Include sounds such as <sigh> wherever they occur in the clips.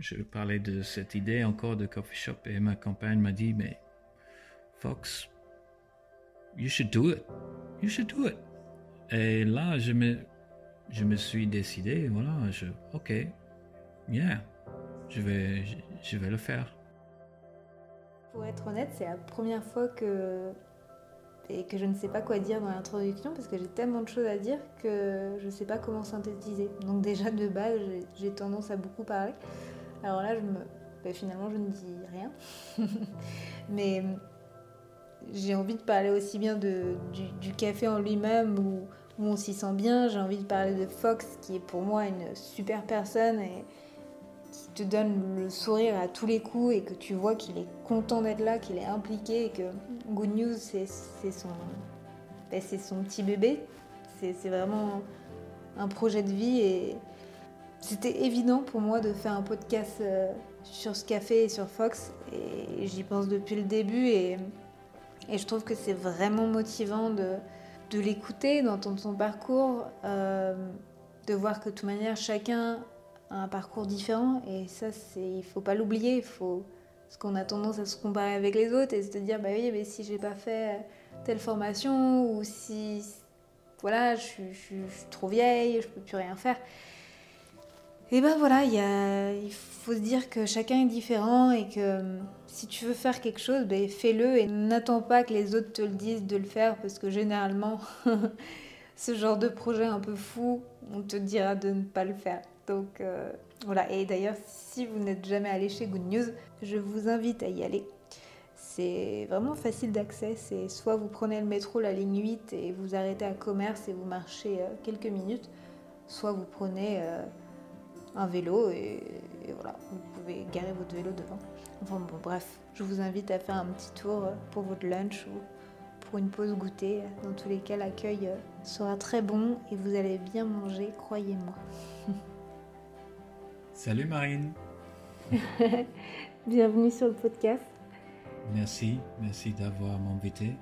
je parlais de cette idée encore de coffee shop et ma compagne m'a dit, mais Fox, you should do it. You should do it. Et là, je me, je me suis décidé, voilà, je, ok, yeah, je vais, je vais le faire. Pour être honnête, c'est la première fois que et que je ne sais pas quoi dire dans l'introduction parce que j'ai tellement de choses à dire que je ne sais pas comment synthétiser. Donc déjà de base, j'ai tendance à beaucoup parler. Alors là, je me... Ben, finalement, je ne dis rien. <laughs> Mais j'ai envie de parler aussi bien du, café en lui-même où, on s'y sent bien. J'ai envie de parler de Fox qui est pour moi une super personne et qui te donne le sourire à tous les coups et que tu vois qu'il est content d'être là, qu'il est impliqué et que Good News, c'est son, ben, son petit bébé. C'est vraiment un projet de vie et c'était évident pour moi de faire un podcast euh, sur ce café et sur Fox et j'y pense depuis le début et, je trouve que c'est vraiment motivant de, l'écouter, d'entendre son parcours, euh, de voir que de toute manière chacun un parcours différent et ça c'est il faut pas l'oublier parce qu'on a tendance à se comparer avec les autres et se dire bah oui mais si j'ai pas fait telle formation ou si voilà je, suis trop vieille je peux plus rien faire et ben voilà il, faut se dire que chacun est différent et que si tu veux faire quelque chose ben fais-le et n'attends pas que les autres te le disent de le faire parce que généralement <laughs> ce genre de projet un peu fou on te dira de ne pas le faire donc euh, voilà, et d'ailleurs, si vous n'êtes jamais allé chez Good News, je vous invite à y aller. C'est vraiment facile d'accès. C'est soit vous prenez le métro, la ligne 8, et vous arrêtez à Commerce et vous marchez euh, quelques minutes, soit vous prenez euh, un vélo et, voilà, vous pouvez garer votre vélo devant. Enfin bon, bref, je vous invite à faire un petit tour pour votre lunch ou pour une pause goûter. Dans tous les cas, l'accueil sera très bon et vous allez bien manger, croyez-moi. <laughs> Salut Marine. <laughs> Bienvenue sur le podcast. Merci, merci d'avoir m'invité.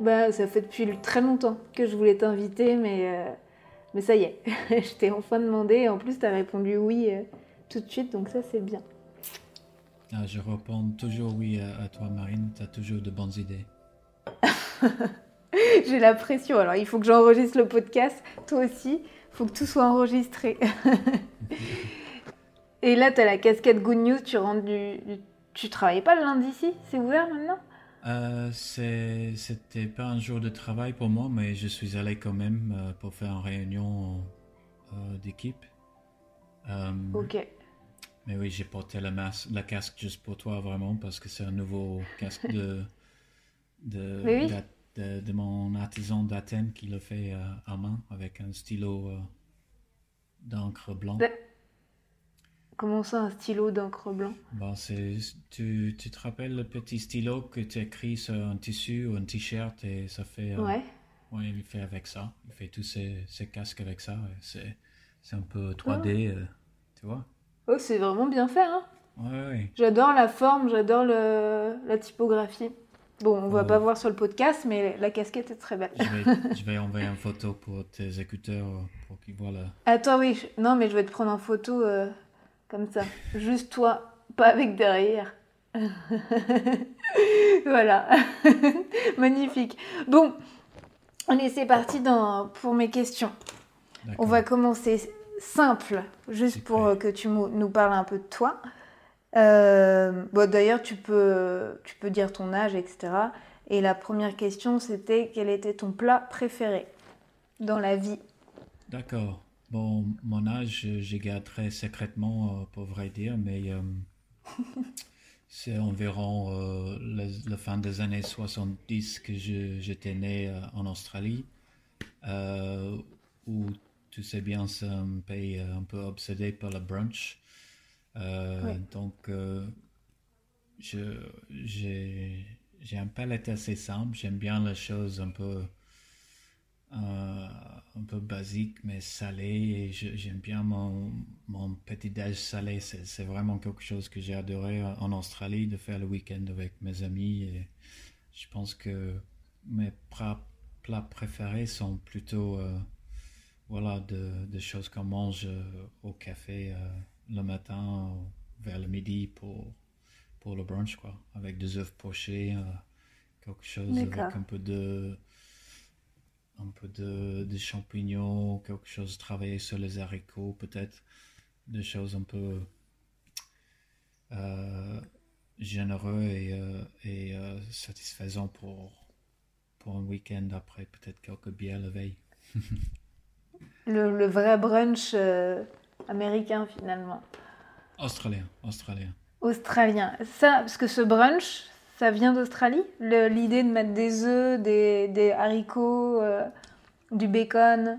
Bah, ça fait depuis très longtemps que je voulais t'inviter, mais, euh, mais ça y est, <laughs> je t'ai enfin demandé et en plus tu as répondu oui euh, tout de suite, donc ça c'est bien. Ah, je réponds toujours oui à, toi Marine, tu as toujours de bonnes idées. <laughs> J'ai la pression, alors il faut que j'enregistre le podcast, toi aussi, il faut que tout soit enregistré. <laughs> Et là, tu as la casquette Good News, tu rentres du, Tu travaillais pas le lundi ici C'est ouvert maintenant? Euh, C'était pas un jour de travail pour moi, mais je suis allé quand même euh, pour faire une réunion euh, d'équipe. Euh, ok. Mais oui, j'ai porté la, masse, la casque juste pour toi, vraiment, parce que c'est un nouveau casque de, <laughs> de, de, mon artisan d'Athènes qui le fait à main avec un stylo d'encre blanc. Comment ça, un stylo d'encre blanc? C'est, tu, tu, te rappelles le petit stylo que tu écris sur un tissu ou un t-shirt et ça fait. Euh, ouais. Oui, il fait avec ça. Il fait tous ses, ses casques avec ça. C'est, un peu 3D, ah. euh, tu vois. Oh, c'est vraiment bien fait, hein Ouais, ouais. J'adore la forme, j'adore la typographie. Bon, on va oh. pas voir sur le podcast, mais la casquette est très belle. Je vais, <laughs> envoyer une photo pour tes écouteurs pour qu'ils voient la. Attends, oui, non, mais je vais te prendre en photo. Euh, comme ça. Juste toi, pas avec derrière. <laughs> voilà. <laughs> Magnifique. Bon, allez, c'est parti dans, pour mes questions. On va commencer simple, juste pour que tu nous parles un peu de toi. Euh, bon, D'ailleurs, tu peux, tu peux dire ton âge, etc. Et la première question, c'était quel était ton plat préféré dans la vie? D'accord. Bon, mon âge, garde très secrètement, euh, pour vrai dire, mais euh, <laughs> c'est environ euh, la, fin des années 70 que j'étais né en Australie, où tu sais bien, c'est un pays un peu obsédé par le brunch. Donc, j'ai un palais assez simple, j'aime bien les choses un peu euh, un peu basique mais salé. Et j'aime bien mon, mon petit déj salé. C'est vraiment quelque chose que j'ai adoré en Australie de faire le week-end avec mes amis. Et je pense que mes plats, préférés sont plutôt euh, voilà de, choses qu'on mange euh, au café le matin vers le midi pour, pour le brunch, quoi, avec des œufs pochés, quelque chose avec un peu de un peu de, de, champignons, quelque chose travaillé sur les haricots, peut-être des choses un peu euh, généreux et, euh, et euh, satisfaisant pour, pour un week-end après peut-être quelques bières la veille. <laughs> le, le, vrai brunch américain finalement. Australien, australien. Australien. Ça, parce que ce brunch, ça vient d'Australie L'idée de mettre des œufs, des, haricots, du bacon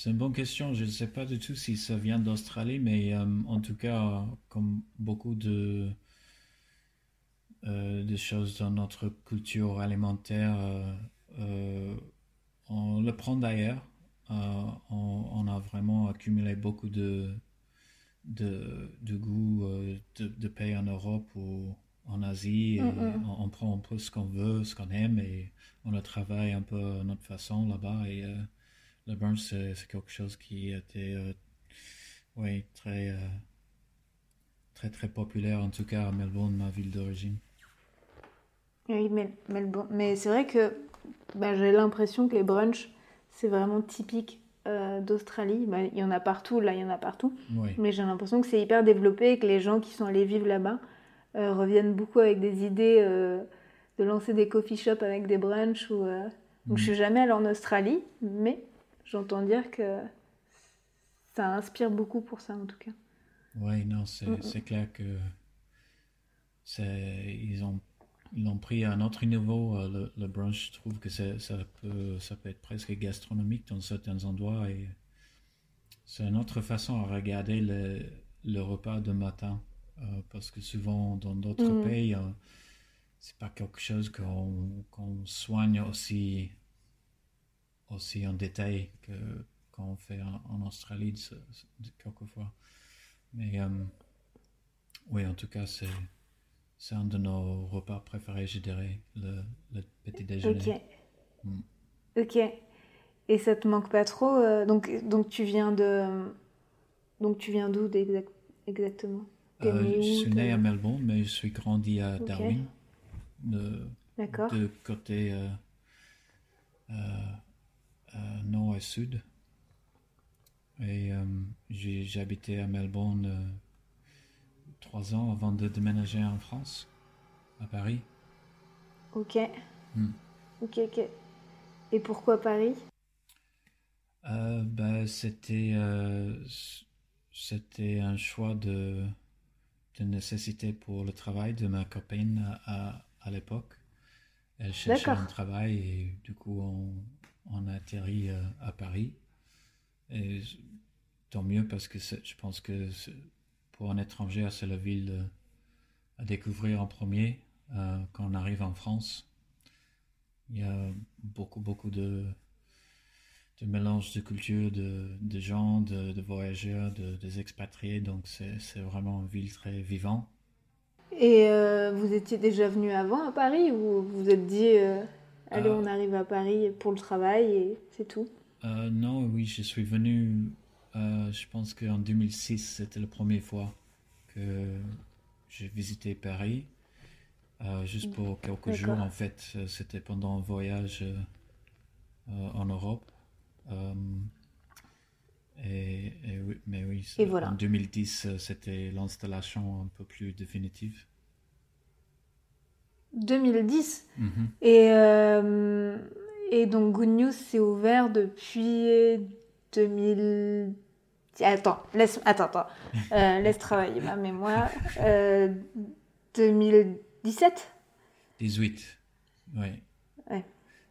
c'est une bonne question. Je ne sais pas du tout si ça vient d'Australie, mais euh, en tout cas, comme beaucoup de, euh, choses dans notre culture alimentaire, euh, on le prend d'ailleurs. On, a vraiment accumulé beaucoup de, de, goût de, de, pays en Europe en Asie. on, prend un peu ce qu'on veut, ce qu'on aime, et on le travaille un peu à notre façon là-bas. Et le brunch, c'est quelque chose qui était euh, oui, très, euh, très, très populaire, en tout cas à Melbourne, ma ville d'origine. Oui, mais, Melbourne. Mais c'est vrai que bah, j'ai l'impression que les brunchs, c'est vraiment typique euh, d'Australie. Bah, il y en a partout, là, il y en a partout. Mais j'ai l'impression que c'est hyper développé et que les gens qui sont allés vivre là-bas reviennent beaucoup avec des idées de lancer des coffee shops avec des brunchs. Ou, Donc, je suis jamais allée en Australie, mais j'entends dire que ça inspire beaucoup pour ça en tout cas. Oui, non, c'est mm, mm. clair que ils ont ils l'ont pris à un autre niveau, euh, le, brunch. Je trouve que ça peut, ça peut être presque gastronomique dans certains endroits et c'est une autre façon à regarder le, le repas de matin. Euh, parce que souvent, dans d'autres mm. pays, euh, c'est pas quelque chose qu'on soigne aussi aussi en détail que qu'on fait en, Australie quelquefois. Mais euh, oui, en tout cas, c'est un de nos repas préférés, je dirais, le, le petit déjeuner. Ok. Mm. Ok. Et ça te manque pas trop euh, donc, donc tu viens de donc tu viens d'où exactement? Euh, Je suis né à Melbourne, mais je suis grandi à Darwin, de, de côté euh, nord et sud. Et euh, habité à Melbourne euh, trois ans avant de déménager en France, à Paris. Ok. Hmm. Ok, ok. Et pourquoi Paris? Ben, C'était c'était un choix de, de nécessité pour le travail de ma copine à, à l'époque. Elle cherchait un travail et du coup on, on a atterri euh, à Paris. Et tant mieux parce que je pense que pour un étranger, c'est la ville euh, à découvrir en premier euh, quand on arrive en France. Il y a beaucoup, beaucoup de, de mélange de cultures, de, de gens, de, voyageurs, de, des expatriés. Donc c'est vraiment une ville très vivante. Et vous étiez déjà venu avant à Paris ou vous vous êtes dit Allez, on arrive à Paris pour le travail et c'est tout? Euh, non, oui, je suis venu, euh, je pense qu'en 2006, c'était la première fois que j'ai visité Paris. Euh, juste pour quelques jours, en fait, c'était pendant un voyage en Europe. Et, oui, mais oui, en 2010, c'était l'installation un peu plus définitive. 2010. Mhm. Et, euh, et donc Good News s'est ouvert depuis 2000. Attends, laisse, attends, attends. Euh, <laughs> laisse travailler ma mémoire. 2017 18, oui.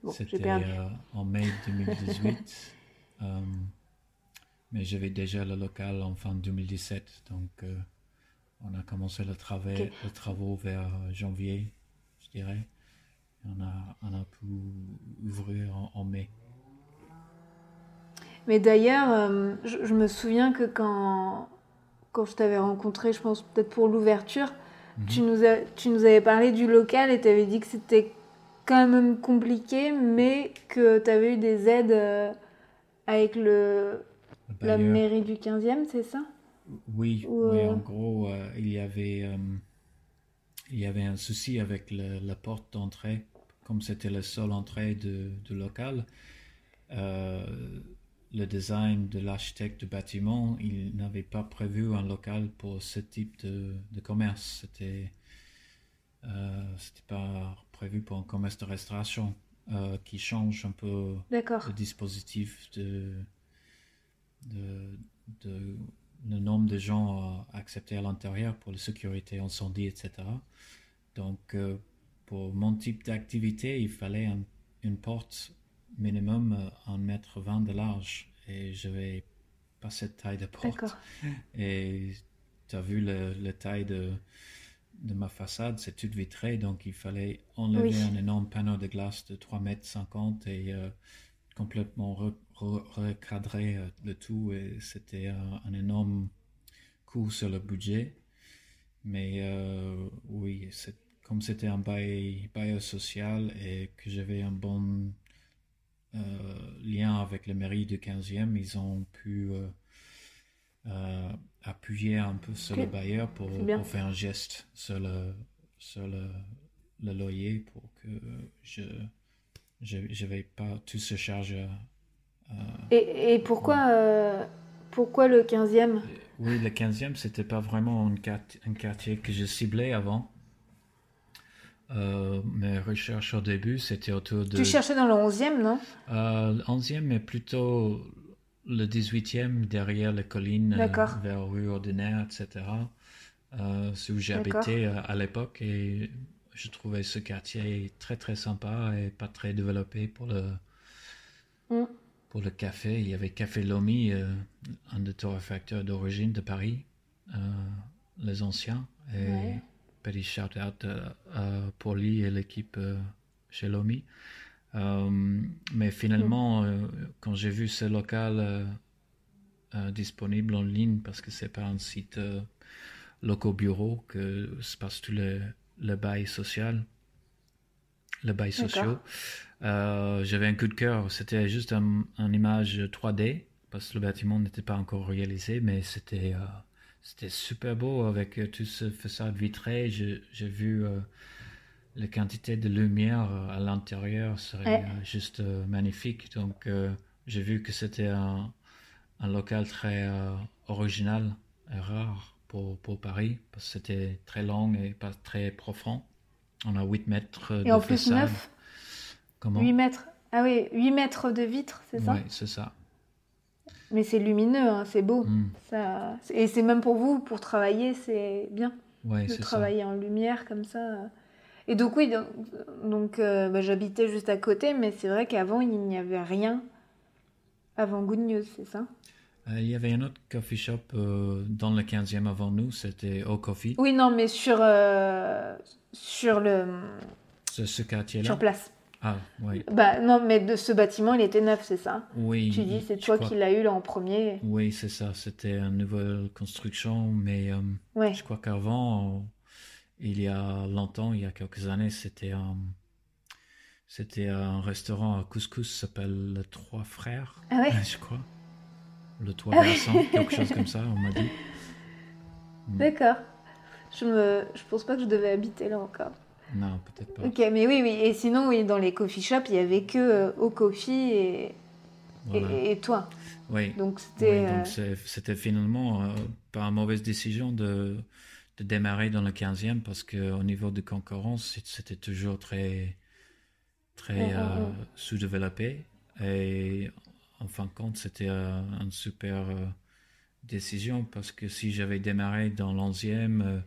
Bon, C'était euh, en mai 2018. <laughs> mais j'avais déjà le local en fin 2017, donc on a commencé le travail, les travaux vers janvier je dirais. On a, on a pu ouvrir en, mai. Mais d'ailleurs, euh, je, me souviens que quand, quand je t'avais rencontré, je pense peut-être pour l'ouverture, mhm. tu, nous tu nous avais parlé du local et tu avais dit que c'était quand même compliqué, mais que tu avais eu des aides euh, avec le, la mairie du 15e, c'est ça? Oui, oui en gros, il y avait il y avait un souci avec la porte d'entrée, comme c'était la seule entrée de, local. Euh, le design de l'architecte du bâtiment, il n'avait pas prévu un local pour ce type de, commerce. C'était euh, c'était pas prévu pour un commerce de restauration euh, qui change un peu le dispositif de, de, de le nombre de gens acceptés à l'intérieur pour la sécurité incendie, etc. Donc, euh, pour mon type d'activité, il fallait une porte minimum 1 euh, mètre 20 de large. Et je n'avais pas cette taille de porte. Et tu as vu la taille de, de ma façade, c'est toute vitrée, donc il fallait enlever un énorme panneau de glace de 3 mètres 50 et euh, complètement recadrer le tout. Et c'était un, énorme coût sur le budget. Mais oui, c'est comme c'était un bail, social et que j'avais un bon euh, lien avec la mairie du 15e, ils ont pu euh, euh, appuyer un peu sur le bailleur pour, faire un geste sur le, sur le, loyer pour que je n'avais pas tout se charger. et, et, pourquoi, pourquoi le 15e Oui, le 15e, c'était pas vraiment un quartier que je ciblais avant. Euh, mes recherches au début, c'était autour de... Tu cherchais dans le 11e, non? Euh, Le 11e, mais plutôt le 18e, derrière les collines, euh, vers rue Ordinaire, etc. Euh, c'est où j'ai habité à l'époque et je trouvais ce quartier très très sympa et pas très développé pour le, mm. pour le café. Il y avait Café Lomi, un des torréfacteurs d'origine de Paris, les anciens. Et petit shout-out euh, pour lui et l'équipe euh, chez Lomi. Euh, mais finalement, quand j'ai vu ce local disponible en ligne, parce que c'est pas un site local bureau que se passe tout le, le bail social, le bail social. J'avais un coup de cœur. C'était juste une un image 3D parce que le bâtiment n'était pas encore réalisé, mais c'était c'était super beau avec euh, tout ce façade vitrée. J'ai vu euh, la quantité de lumière euh, à l'intérieur, serait juste magnifique. Donc j'ai vu que c'était un, un, local très original et rare pour, pour Paris parce que c'était très long et pas très profond. On a 8 mètres de Et en plus 9 Comment? 8 mètres. Ah oui, 8 mètres de vitre, c'est ça? Oui, c'est ça. Mais c'est lumineux, hein, c'est beau. Hmm. Ça... Et c'est même pour vous, pour travailler, c'est bien de travailler en lumière comme ça. Et donc oui, donc, euh, bah, j'habitais juste à côté, mais c'est vrai qu'avant il n'y avait rien. Avant Good News, c'est ça? Euh, Il y avait un autre coffee shop euh, dans le 15e avant nous, c'était Au Coffee. Oui, non, mais sur, sur le... Ce, quartier-là? Sur place. Ah, oui. Bah, non, mais de ce bâtiment, il était neuf, c'est ça? Oui. Tu dis, c'est toi qui l'as eu là en premier Oui, c'est ça. C'était une nouvelle construction, mais je crois qu'avant, il y a longtemps, il y a quelques années, c'était un, c'était un restaurant à couscous s'appelle Le Trois Frères. Ah ouais? <laughs> Je crois. Le Trois ah quelque chose comme ça, on m'a dit. <laughs> D'accord. Je me, je pense pas que je devais habiter là encore. Non, peut-être pas. Ok, mais oui, oui. Et sinon, oui, dans les coffee shops, il y avait que euh, au coffee et, et, toi. Oui. Donc c'était. Euh, c'était finalement euh, pas une mauvaise décision de, de démarrer dans le 15e parce qu'au niveau de concurrence, c'était toujours très, très mm, mm, mm. sous-développé. Et en fin de compte, c'était une super décision parce que si j'avais démarré dans l'11e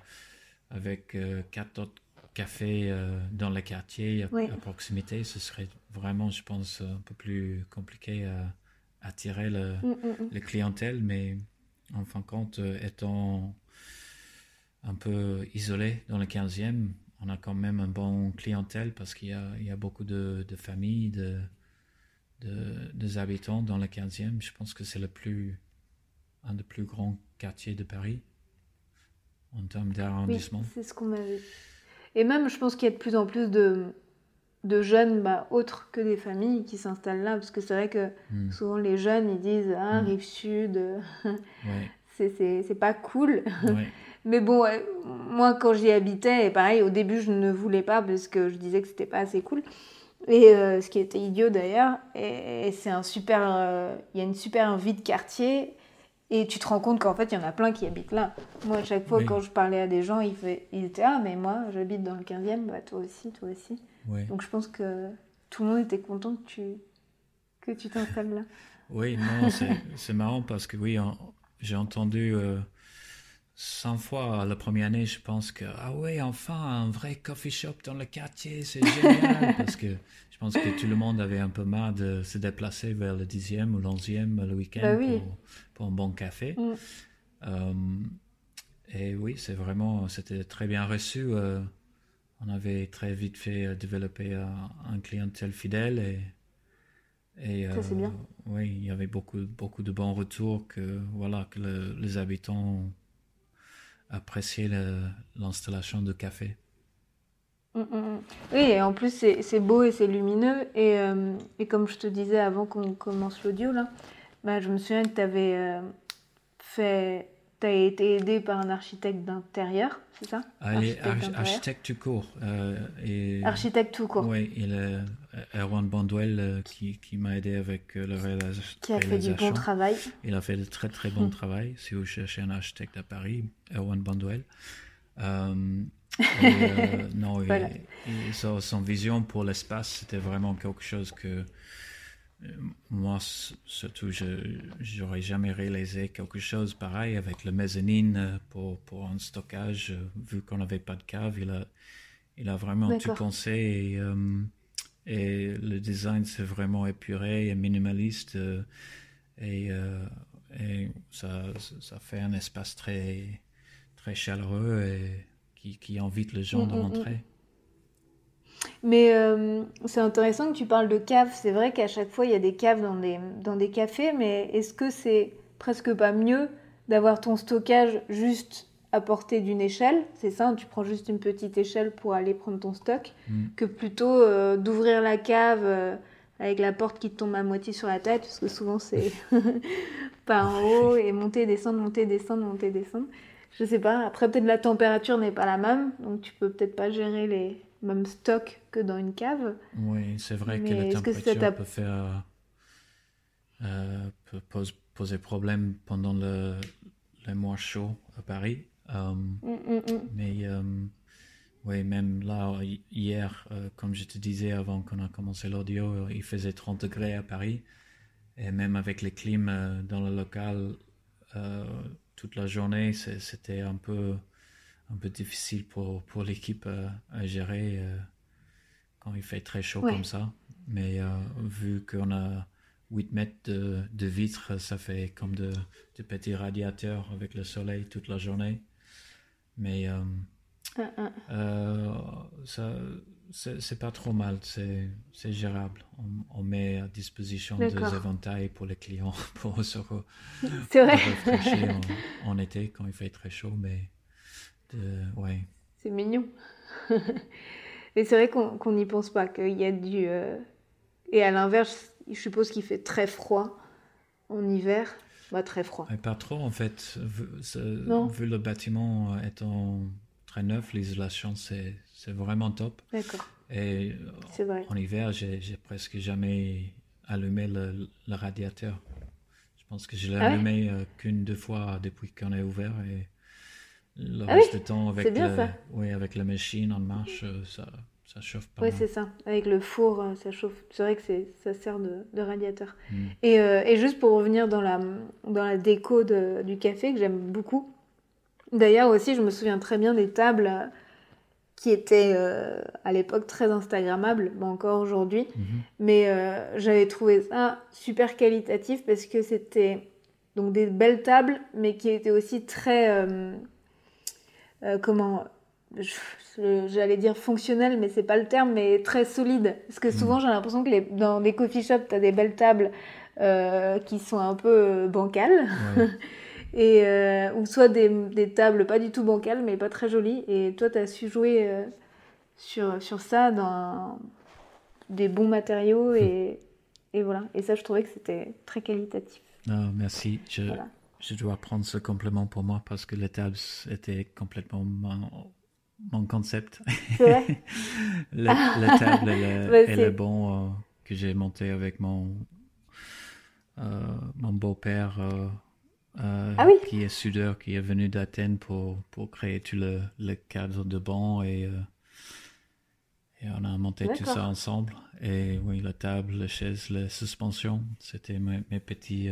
avec quatre autres café euh, dans le quartier, à, proximité, ce serait vraiment, je pense, un peu plus compliqué à attirer le, mm, mm, mm. clientèle. Mais en fin de compte, euh, étant un peu isolé dans le 15e, on a quand même un bon clientèle parce qu'il y, y a, beaucoup de, de familles, de, de, habitants dans le 15e. Je pense que c'est le plus, un des plus grands quartiers de Paris en termes d'arrondissement. c'est ce qu'on m'avait et même, je pense qu'il y a de plus en plus de, de jeunes bah, autres que des familles qui s'installent là. Parce que c'est vrai que hmm. souvent les jeunes, ils disent Ah, hmm. rive sud, c'est pas cool. <laughs> Mais bon, moi, quand j'y habitais, et pareil, au début, je ne voulais pas parce que je disais que c'était pas assez cool. Et euh, ce qui était idiot d'ailleurs. Et, c'est un super. Euh, il y a une super vie de quartier. Et tu te rends compte qu'en fait, il y en a plein qui habitent là. Moi, à chaque fois, quand je parlais à des gens, ils, ils étaient Ah, mais moi, j'habite dans le 15e, bah, toi aussi, toi aussi. Donc je pense que tout le monde était content que tu que tu t'installes là. Oui, non, c'est marrant parce que oui, j'ai entendu. Euh, 100 fois la première année, je pense que, ah ouais, enfin, un vrai coffee shop dans le quartier, c'est génial. <laughs> parce que je pense que tout le monde avait un peu marre de se déplacer vers le 10e ou l'11e le week-end bah pour, un bon café. Mm. Euh, et oui, c'est vraiment, c'était très bien reçu. Euh, on avait très vite fait euh, développer un, clientèle fidèle et. Et, Ça, c'est bien. Oui, il y avait beaucoup, beaucoup de bons retours que, voilà, que les habitants apprécier l'installation de café. Mm, mm, mm. Oui, et en plus c'est beau et c'est lumineux. Et, euh, et, comme je te disais avant qu'on commence l'audio, là, bah, je me souviens que tu avais euh, fait tu as été aidé par un architecte d'intérieur, c'est ça? Ah, Architecte, tout court. Euh, et, architecte tout court. Oui, il est Erwan Bandwell euh, qui, qui m'a aidé avec euh, le réalisation. Qui a fait du bon travail. Il a fait de très très bon hmm. travail. Si vous cherchez un architecte à Paris, Erwan Bandwell. <laughs> non, son, vision pour l'espace, c'était vraiment quelque chose que moi, surtout, je n'aurais jamais réalisé quelque chose pareil avec le mezzanine euh, pour, pour un stockage, euh, vu qu'on n'avait pas de cave. Il a, il a vraiment tout pensé et, euh, et le design, c'est vraiment épuré et minimaliste. et, et ça, ça fait un espace très, très chaleureux et qui, qui invite les gens mm, à rentrer. Mm, mm. Mais euh, c'est intéressant que tu parles de caves. C'est vrai qu'à chaque fois, il y a des caves dans des, dans des cafés, mais est-ce que c'est presque pas mieux d'avoir ton stockage juste à portée d'une échelle C'est ça, tu prends juste une petite échelle pour aller prendre ton stock, mm. que plutôt euh, d'ouvrir la cave euh, avec la porte qui te tombe à moitié sur la tête, parce que souvent c'est <laughs> par en haut, et monter, descendre, monter, descendre, monter, descendre. Je sais pas. Après, peut-être la température n'est pas la même, donc tu peux peut-être pas gérer les, même stock que dans une cave. Oui, c'est vrai que la température peut faire euh, peut poser problème pendant le, les mois chauds à Paris. Euh, mm, mm, mm. Mais euh, oui, même là, hier, comme je te disais avant qu'on a commencé l'audio, il faisait 30 degrés à Paris. Et même avec les clims dans le local, toute la journée, c'était un peu un peu difficile pour, pour l'équipe euh, à, gérer euh, quand il fait très chaud comme ça. Mais euh, vu qu'on a 8 mètres de, de, vitres, ça fait comme de, de, petits radiateurs avec le soleil toute la journée. Mais ah, ah. ça, c'est pas trop mal, c'est gérable. On, met à disposition des éventails pour les clients <laughs> pour se, rafraîchir en, en, été quand il fait très chaud. Mais ouais. C'est mignon. <laughs> Mais c'est vrai qu'on n'y pense pas, qu'il y a du... Euh, et à l'inverse, je suppose qu'il fait très froid en hiver. Bah, très froid. pas trop, en fait. Vu, vu le bâtiment étant très neuf, l'isolation, c'est vraiment top. D'accord. Et vrai. en hiver, j'ai presque jamais allumé le, radiateur. Je pense que je l'ai ah allumé euh, qu'une, deux fois depuis qu'on est ouvert. Et le ah reste du temps avec, oui, avec la machine en marche, euh, ça, ça chauffe pas. Oui, c'est ça. Avec le four, euh, ça chauffe. C'est vrai que ça sert de, de radiateur. Mm. Et, euh, et, juste pour revenir dans la, dans la déco de, du café, que j'aime beaucoup. D'ailleurs aussi, je me souviens très bien des tables qui étaient à l'époque très Instagrammables, encore aujourd'hui. Mm-hmm. Mais j'avais trouvé ça super qualitatif parce que c'était donc des belles tables, mais qui étaient aussi très euh, comment j'allais dire fonctionnel, mais c'est pas le terme, mais très solide. Parce que souvent, mm. j'ai l'impression que les, dans des coffee shops, tu as des belles tables euh, qui sont un peu euh, bancales. <laughs> et, ou soit des, des, tables pas du tout bancales, mais pas très jolies. Et toi, tu as su jouer sur, sur ça dans des bons matériaux. Et, et, voilà. Et ça, je trouvais que c'était très qualitatif. Ah, merci. Je, je dois prendre ce complément pour moi parce que la table était complètement mon, concept. <laughs> La, table est <laughs> le bon euh, que j'ai monté avec mon, euh, mon beau-père euh, ah oui. qui est soudeur, qui est venu d'Athènes pour, pour créer tout le, le cadre de banc et, et on a monté tout ça ensemble. Et oui, la table, la chaise, la suspension, c'était mes, mes petits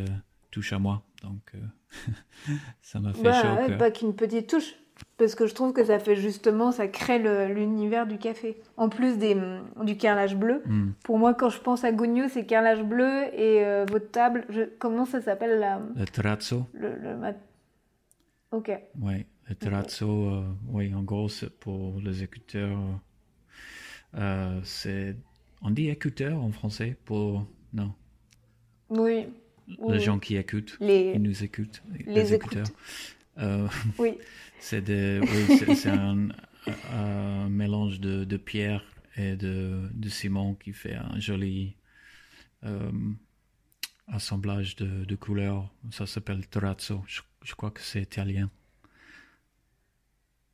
touches à moi. Donc, <laughs> ça m'a fait bah, chaud. Pas qu'une petite touche, parce que je trouve que ça fait justement, ça crée l'univers du café. En plus des, du carrelage bleu. Hmm. Pour moi, quand je pense à Gugno, c'est carrelage bleu et euh, votre table, je, comment ça s'appelle la... Le terrazzo. Le, le Ok. Oui, le terrazzo, euh, oui, en gros, c'est pour les écouteurs. c'est... On dit écouteurs en français pour... Non. Oui, les gens qui écoutent, les, qui nous écoutent, les, écouteurs. Euh, <laughs> oui. C'est oui, <laughs> un, un, mélange de, de, pierre et de, de, ciment qui fait un joli euh, assemblage de, de, couleurs. Ça s'appelle terrazzo. Je, crois que c'est italien.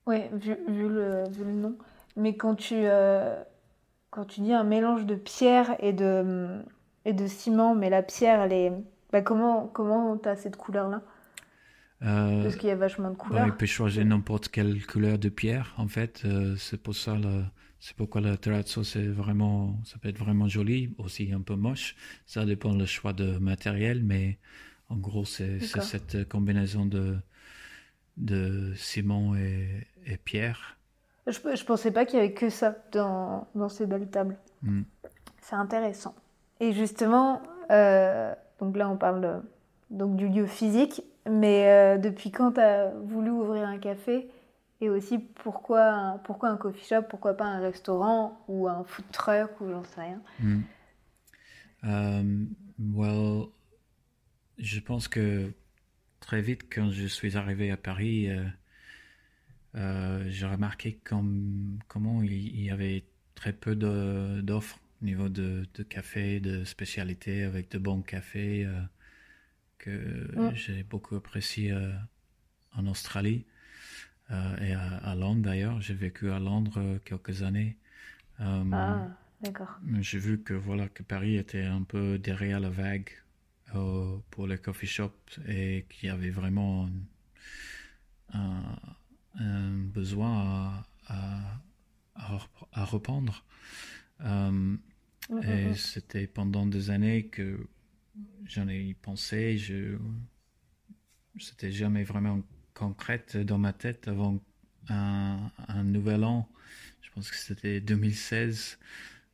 Oui, vu, vu, le, vu, le, nom. Mais quand tu, euh, quand tu dis un mélange de pierre et de, et de ciment, mais la pierre, elle est bah, comment comment tu as cette couleur-là? Parce qu'il y a vachement de couleurs. il peut choisir n'importe quelle couleur de pierre, en fait. Euh, c'est pour ça, c'est pourquoi le terrazzo, c'est vraiment, ça peut être vraiment joli, aussi un peu moche. Ça dépend du choix de matériel, mais en gros, c'est cette combinaison de, de ciment et, et pierre. Je, je pensais pas qu'il y avait que ça dans, dans ces belles tables. Hmm. C'est intéressant. Et justement, euh, donc là, on parle donc du lieu physique, mais euh, depuis quand tu as voulu ouvrir un café? Et aussi pourquoi pourquoi un coffee shop, pourquoi pas un restaurant ou un food truck ou j'en sais rien? Mm. Um, well, je pense que très vite quand je suis arrivé à Paris, euh, euh, j'ai remarqué comme, comment il y avait très peu d'offres niveau de, café, de spécialité avec de bons cafés euh, que mm. j'ai beaucoup apprécié euh, en Australie euh, et à, Londres d'ailleurs. J'ai vécu à Londres quelques années. ah, d'accord. J'ai vu que voilà que Paris était un peu derrière la vague pour les coffee shops et qu'il y avait vraiment un, besoin à, à, à reprendre. Mm, et mm, mm. c'était pendant des années que j'en ai pensé. Je, c'était jamais vraiment concrète dans ma tête avant un, nouvel an. Je pense que c'était 2016,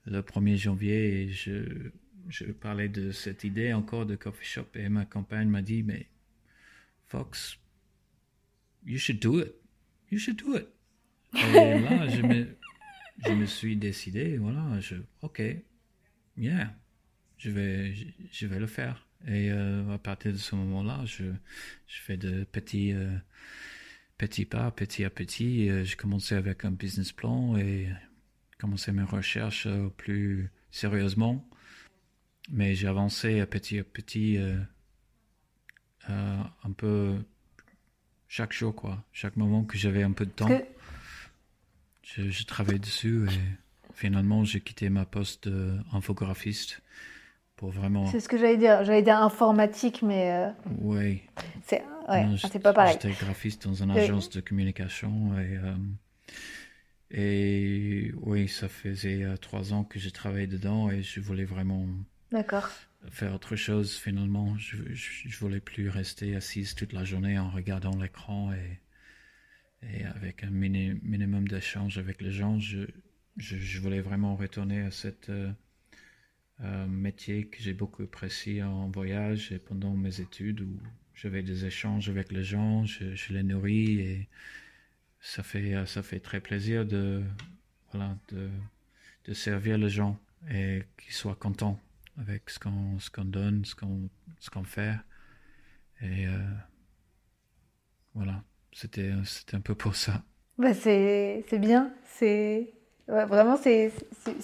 le 1er janvier, et je, parlais de cette idée encore de coffee shop et ma compagne m'a dit, mais Fox, you should do it. You should do it. Et là, je me, je me suis décidé, voilà, je, ok, yeah, je vais, je, vais le faire. Et euh, à partir de ce moment-là, je, je fais de petits, euh, petits pas, petit à petit. Euh, j'ai commencé avec un business plan et commencé mes recherches plus sérieusement. Mais j'ai avancé petit à petit, un peu chaque jour, quoi. Chaque moment que j'avais un peu de temps, je, je travaillais dessus et finalement, j'ai quitté ma poste d'infographiste pour vraiment. C'est ce que j'allais dire. J'allais dire informatique, mais. Euh, oui. C'est ouais, pas pareil. J'étais graphiste dans une agence de communication et. Euh, et oui, ça faisait euh, trois ans que j'ai travaillé dedans et je voulais vraiment faire autre chose finalement. Je, je, voulais plus rester assise toute la journée en regardant l'écran et, et avec un minimum d'échange avec les gens. Je, je, voulais vraiment retourner à ce euh, euh, métier que j'ai beaucoup apprécié en voyage et pendant mes études où j'avais des échanges avec les gens, je, les nourris et ça fait, euh, ça fait très plaisir de, voilà, de, de servir les gens et qu'ils soient contents avec ce qu'on donne, ce qu'on fait. Et voilà, c'était un peu pour ça. Bah c'est bien, c'est vraiment, c'est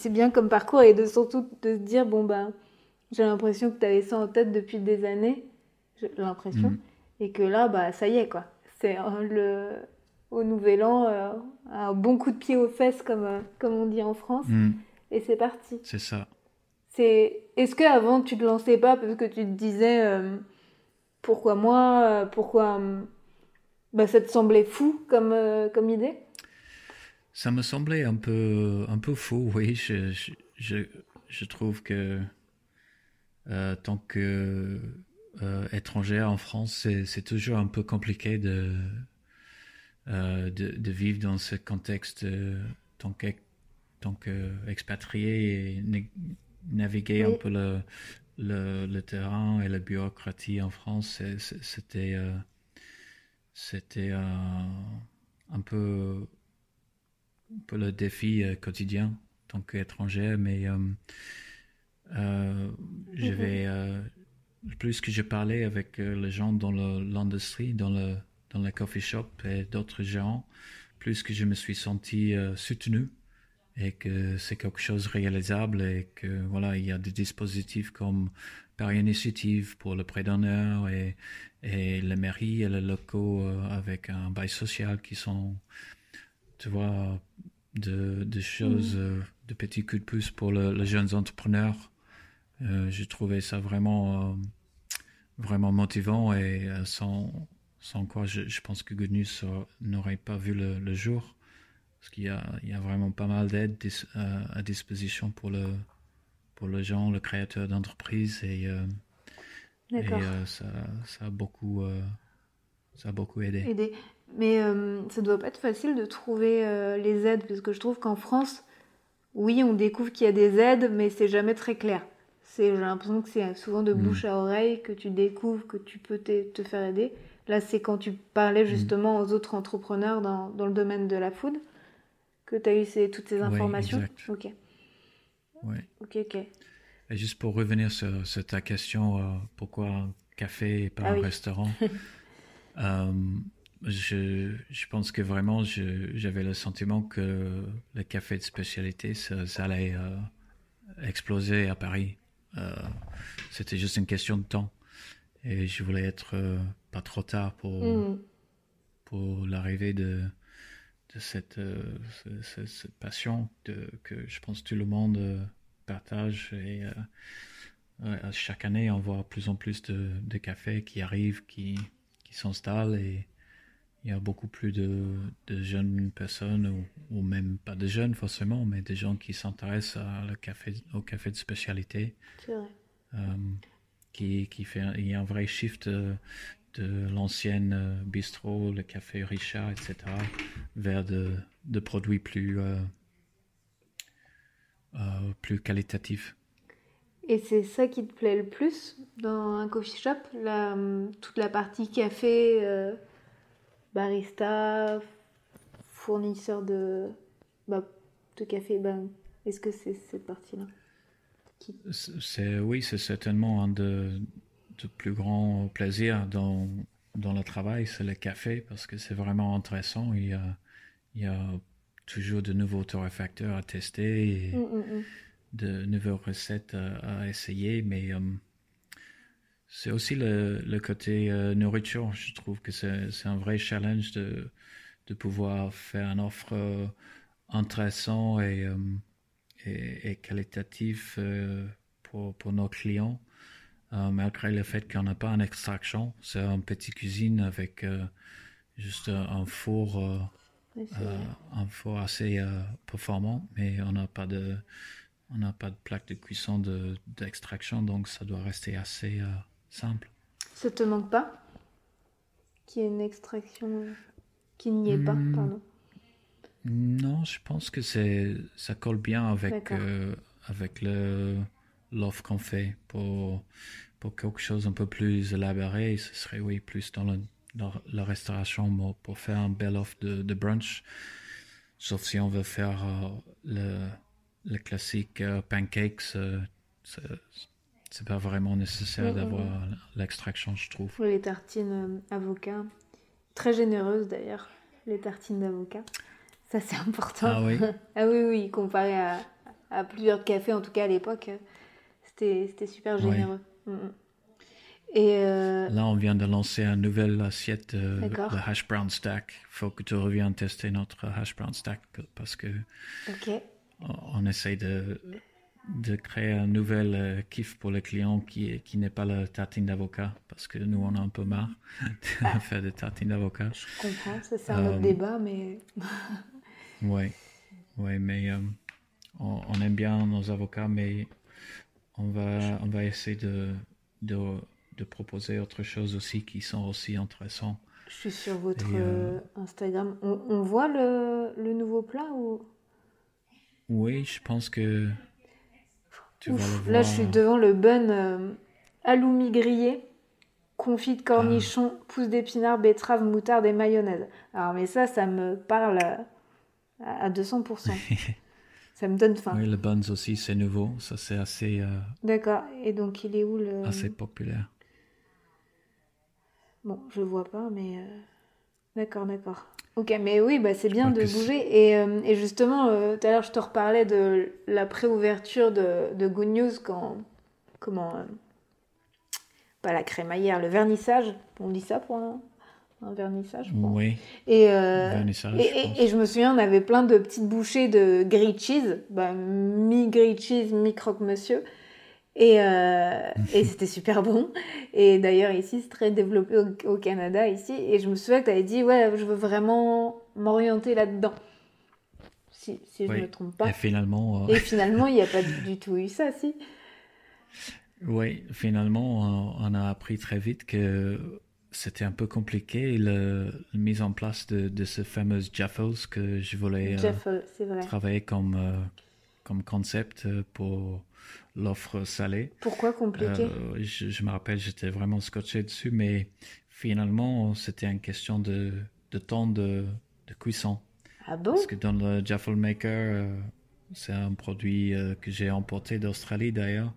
bien comme parcours et de surtout de se dire, bon, ben, j'ai l'impression que tu avais ça en tête depuis des années, j'ai l'impression. Mm. Et que là, bah, ça y est, quoi. C'est le, au Nouvel An, euh, un bon coup de pied aux fesses, comme, euh, comme on dit en France. Mm. Et c'est parti. C'est ça. C'est... Est-ce qu'avant, tu te lançais pas parce que tu te disais euh, pourquoi moi Pourquoi. Bah, ça te semblait fou comme, comme idée? Ça me semblait un peu, un peu fou, <laughs> oui. Je, je, je, trouve que tant que étrangère en France, c'est, toujours un peu compliqué de euh, de, de, vivre dans ce contexte euh, tant qu'expatrié et naviguer un peu le, le, le, terrain et la bureaucratie en France, c'était euh, c'était un peu peu le défi quotidien tant qu'étranger, mais je vais plus que je parlais avec les gens dans l'industrie, dans le dans les coffee shop et d'autres gens, plus que je me suis senti euh, soutenu et que c'est quelque chose réalisable et que voilà, il y a des dispositifs comme par initiative pour le prêt d'honneur et, et la mairie et les locaux euh, avec un bail social qui sont, tu vois, de, de choses, mm. euh, de petits coups de pouce pour les jeunes entrepreneurs. J'ai trouvé ça vraiment, vraiment motivant et sans, sans quoi je, pense que Good News n'aurait pas vu le, jour. Parce qu'il y y a vraiment pas mal d'aides euh, à, disposition pour le, pour le gens, le créateur d'entreprise. Et, euh, euh, ça, ça, a beaucoup, ça a beaucoup aidé. aidé. Mais ça ne doit pas être facile de trouver les aides, parce que je trouve qu'en France, oui, on découvre qu'il y a des aides, mais c'est jamais très clair. J'ai l'impression que c'est souvent de bouche mm. à oreille que tu découvres que tu peux te faire aider. Là, c'est quand tu parlais mm. justement aux autres entrepreneurs dans, dans, le domaine de la food que tu as eu ces, toutes ces informations. Oui, ok. Oui. Ok, ok. Et juste pour revenir sur, ta question, euh, pourquoi un café et pas ah un restaurant <laughs> euh, je, je, pense que vraiment, j'avais le sentiment que le café de spécialité, ça, allait euh, exploser à Paris. C'était juste une question de temps. Et je voulais être pas trop tard pour, mm. pour l'arrivée de, de cette, euh, cette, passion de, que je pense tout le monde euh, partage. Et euh, chaque année, on voit plus en plus de, de cafés qui arrivent, qui, qui s'installent et il y a beaucoup plus de, de jeunes personnes, ou, ou, même pas de jeunes forcément, mais des gens qui s'intéressent café, au café de spécialité. C'est vrai. qui, qui fait, il y a un vrai shift de l'ancienne euh, bistrot, le café Richard, etc., vers de, de produits plus, euh, euh, plus qualitatifs. Et c'est ça qui te plaît le plus dans un coffee shop la, Toute la partie café, barista, fournisseur de, bah, de café, ben, est-ce que c'est cette partie-là c'est, Oui, c'est certainement un de, de plus grand plaisir dans, dans le travail, c'est le café, parce que c'est vraiment intéressant. Il y a, il y a toujours de nouveaux torréfacteurs à tester et mm, mm, mm. de nouvelles recettes à, essayer, mais euh, c'est aussi le, le côté euh, nourriture. Je trouve que c'est un vrai challenge de, de pouvoir faire une offre euh, intéressante et, et, et, qualitative pour, pour nos clients euh, malgré le fait qu'on n'a pas une extraction. C'est une petite cuisine avec euh, juste un four, euh, un four assez performant, mais on n'a pas de, on n'a pas de plaque de cuisson d'extraction, donc ça doit rester assez simple. Ça te manque pas qu'il y ait une extraction qui n'y est pas, hmm. pardon? Non, je pense que c'est ça colle bien avec avec le l'offre qu'on fait pour, pour quelque chose un peu plus élaboré, ce serait oui plus dans, la restauration pour faire un bel offre de, brunch. Sauf si on veut faire euh, le, le, classique euh, pancakes, euh, c'est pas vraiment nécessaire d'avoir l'extraction, je trouve. les tartines avocat, très généreuses d'ailleurs, les tartines d'avocat. Ça, c'est important. Ah oui <laughs> Ah oui, oui, comparé à, à plusieurs cafés, en tout cas à l'époque. C'était super généreux. Mm, mm. Et euh, Là, on vient de lancer une nouvelle assiette de, de hash brown stack. faut que tu reviennes tester notre hash brown stack parce que ok. on on essaye de, de créer un nouvel euh, kiff pour le client qui, qui n'est pas le tartine d'avocat parce que nous, on a un peu marre de faire des tartines d'avocat. Je comprends, ça c'est un autre Euh, débat, mais <laughs> Ouais, ouais, mais euh, on, on aime bien nos avocats, mais on va, on va essayer de, de, de proposer autre chose aussi qui sont aussi intéressants. je suis sur votre euh, Instagram. On, on voit le, le nouveau plat ou? Oui, je pense que tu vas le Ouf. Là, je suis devant le bun euh, aloumi grillé, confit de cornichons, Ah. pousses d'épinards, betterave, moutarde et mayonnaise. Alors, mais ça, ça me parle à, à 200%. <laughs> ça me donne faim. Oui, le buns aussi, c'est nouveau. Ça, c'est assez, euh, D'accord. Et donc, il est où le... assez populaire. Bon, je vois pas, mais... euh, D'accord, d'accord. Ok, mais oui, bah, c'est bien de bouger. Et, euh, et justement, euh, tout à l'heure, je te reparlais de la préouverture de, de Good News quand... Comment... euh, pas la crémaillère, le vernissage. On dit ça pour un, un vernissage, je. Oui, Et, euh, vernissage, et, je et- pense. et je me souviens, on avait plein de petites bouchées de grilled cheese, bah, mi-grilled cheese, mi-croque-monsieur. Et, euh, et c'était super bon. Et d'ailleurs, ici, c'est très développé au, au Canada, ici. Et je me souviens que tu avais dit, ouais, je veux vraiment m'orienter là-dedans. Si, si je Oui. me trompe pas. et finalement, euh, Et <laughs> finalement, il n'y a pas du tout eu ça, si. oui, finalement, on, on a appris très vite que c'était un peu compliqué le, la mise en place de, de ce fameux Jaffles que je voulais Jeff, euh, travailler comme, euh, comme concept pour l'offre salée. Pourquoi compliqué? Euh, je, je me rappelle, j'étais vraiment scotché dessus, mais finalement, c'était une question de, de temps de, de cuisson. Ah bon? Parce que dans le Jaffle Maker, euh, c'est un produit euh, que j'ai importé d'Australie d'ailleurs,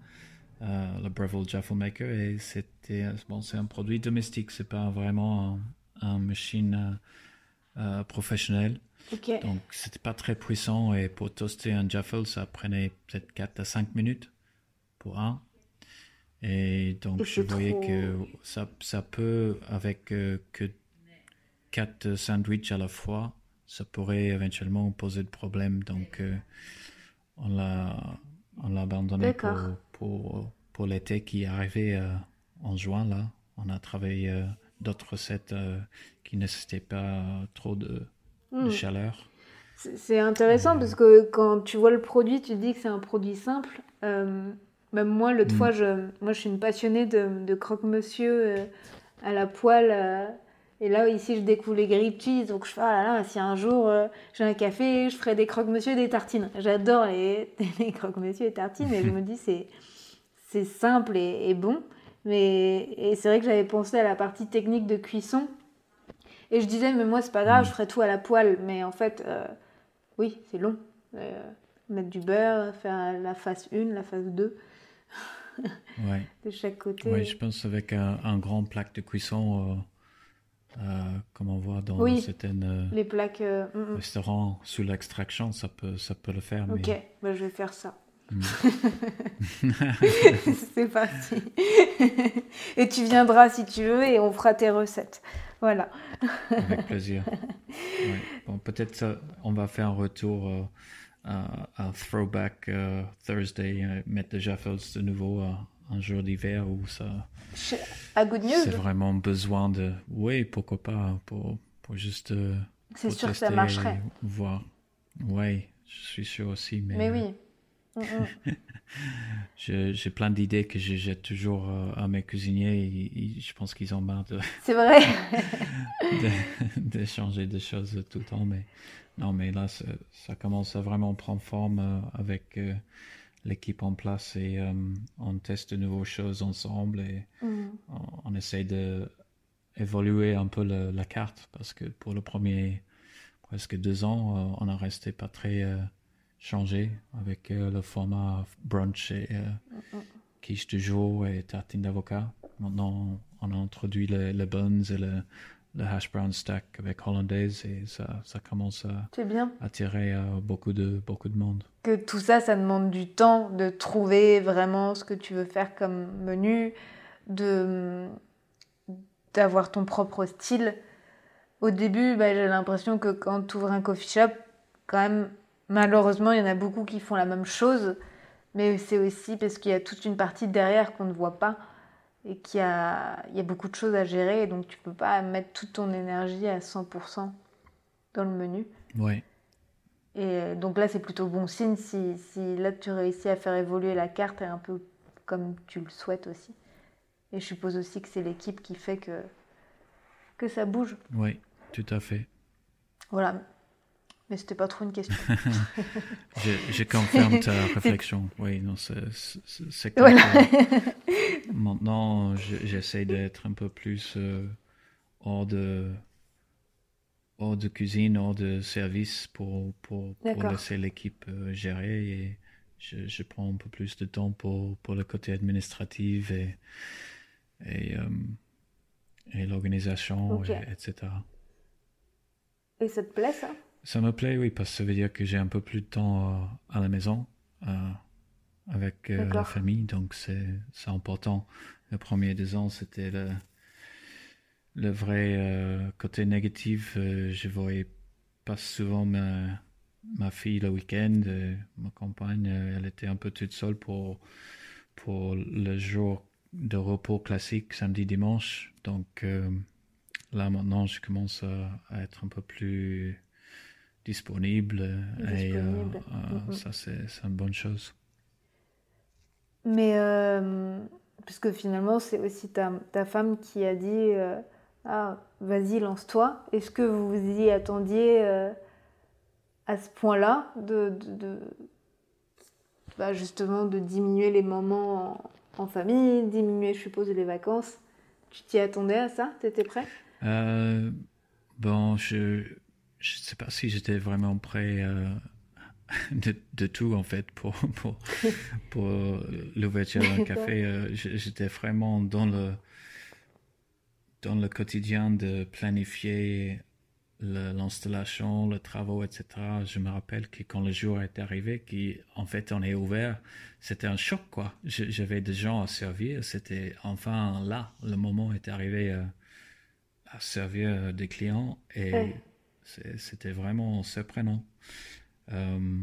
le Breville Jaffle Maker, et c'était bon, c'est un produit domestique, c'est pas vraiment un, un machine professionnelle. Ok. Donc, c'était pas très puissant et pour toaster un Jaffle, ça prenait peut-être 4 à 5 minutes pour un. Et donc, je voyais trop- que ça, ça peut, avec euh, que 4 sandwichs à la fois, ça pourrait éventuellement poser de problème. Donc, euh, on l'a on l'a abandonné pour, pour, pour l'été qui est arrivé euh, en juin. Là, on a travaillé d'autres recettes qui ne nécessitaient pas trop de, de Hmm. chaleur. C'est c'est intéressant parce que quand tu vois le produit, tu te dis que c'est un produit simple. Même moi, l'autre Mm. fois, je, moi, je suis une passionnée de, de croque-monsieur euh, à la poêle. euh, et là, ici, je découvre les grilled cheese. Donc, je fais, ah là là, si un jour euh, j'ai un café, je ferai des croque-monsieur et des tartines. J'adore les, <laughs> les croque-monsieur et tartines. Et je me dis, <laughs> c'est c'est simple et, et bon. Mais et c'est vrai que j'avais pensé à la partie technique de cuisson. Et je disais, mais moi, c'est pas grave, je ferai tout à la poêle. Mais en fait, euh, oui, c'est long. Euh, mettre du beurre, faire la phase 1, la phase 2 Ouais. <laughs> de chaque côté. Ouais, je pense avec un, un grand plaque de cuisson, euh, euh, comme on voit dans Oui. certains euh, Les plaques. euh, mm, mm. restaurants sous l'extraction, ça peut, ça peut le faire. Mais... Ok, bah, je vais faire ça. Mm. <laughs> c'est parti. et tu viendras si tu veux et on fera tes recettes. Voilà. Avec plaisir. <laughs> Ouais. Bon, peut-être on va faire un retour à, à Throwback euh, Thursday, euh, mettre déjà Jaffles de nouveau euh, un jour d'hiver où ça, À Good c'est News, vraiment besoin de. Oui, pourquoi pas, pour, pour juste. c'est sûr que ça marcherait. Voir. Oui, je suis sûr aussi. Mais, Mais oui. Mm, mm. <laughs> j'ai plein d'idées que je jette toujours à mes cuisiniers. et- et je pense qu'ils ont marre de, C'est vrai. <laughs> de, de changer de choses tout le temps. Mais non, mais là, ça, commence à vraiment prendre forme euh, avec euh, l'équipe en place et euh, on teste de nouvelles choses ensemble et Mm. on, on essaie de évoluer un peu le- la carte parce que pour le premier presque deux ans, on a resté pas très changé avec le format brunch et Mm, quiche du jour et tartine d'avocat. Maintenant, on a introduit le, le buns et le, le hash brown stack avec hollandaise et ça, ça commence à bien. attirer euh, beaucoup, de, beaucoup de monde. que tout ça, ça demande du temps de trouver vraiment ce que tu veux faire comme menu, de d'avoir ton propre style. Au début, bah, j'ai l'impression que quand tu ouvres un coffee shop, quand même, malheureusement, il y en a beaucoup qui font la même chose. Mais c'est aussi parce qu'il y a toute une partie derrière qu'on ne voit pas et qu'il y a, il y a beaucoup de choses à gérer. Et donc, tu peux pas mettre toute ton énergie à 100% dans le menu. Ouais. Et donc là, c'est plutôt bon signe si, si là, tu réussis à faire évoluer la carte un peu comme tu le souhaites aussi. Et je suppose aussi que c'est l'équipe qui fait que, que ça bouge. Oui, tout à fait. Voilà. Mais c'était pas trop une question. je, je, confirme ta réflexion. Oui, non, c'est clair. Voilà. <laughs> Maintenant, j'essaie d'être un peu plus euh, hors de hors de cuisine, hors de service pour, pour, pour laisser l'équipe euh, gérer et je, je, prends un peu plus de temps pour, pour le côté administratif et, et, euh, et l'organisation, etc. Et ça te plaît ça? Ça me plaît, oui, parce que ça veut dire que j'ai un peu plus de temps euh, à la maison avec la famille, donc c'est important. Le premier deux ans, c'était le le vrai euh, côté négatif, euh, je voyais pas souvent ma, ma fille le week-end. Euh, ma compagne, elle était un peu toute seule pour, pour le jour de repos classique, samedi, dimanche. Donc là, maintenant, je commence à, être un peu plus disponible. Et mm-hmm. ça, c'est une bonne chose. Mais, puisque finalement, c'est aussi ta, ta, femme qui a dit ah, vas-y, lance-toi. Est-ce que vous vous y attendiez euh, à ce point-là de, de, bah, justement de diminuer les moments en, famille, diminuer, je suppose, les vacances? Tu t'y attendais à ça? Tu étais prêt euh, Bon, je ne sais pas si j'étais vraiment prêt euh, <laughs> de, de, tout en fait pour, <laughs> pour, pour l'ouverture d'un café. j'étais vraiment dans le dans le quotidien de planifier l'installation, le, travaux, etc. Je me rappelle que quand le jour est arrivé, qu'en fait on est ouvert, c'était un choc quoi. J'avais des gens à servir, c'était enfin là, le moment est arrivé euh, à servir euh, des clients et c'était vraiment surprenant. Euh,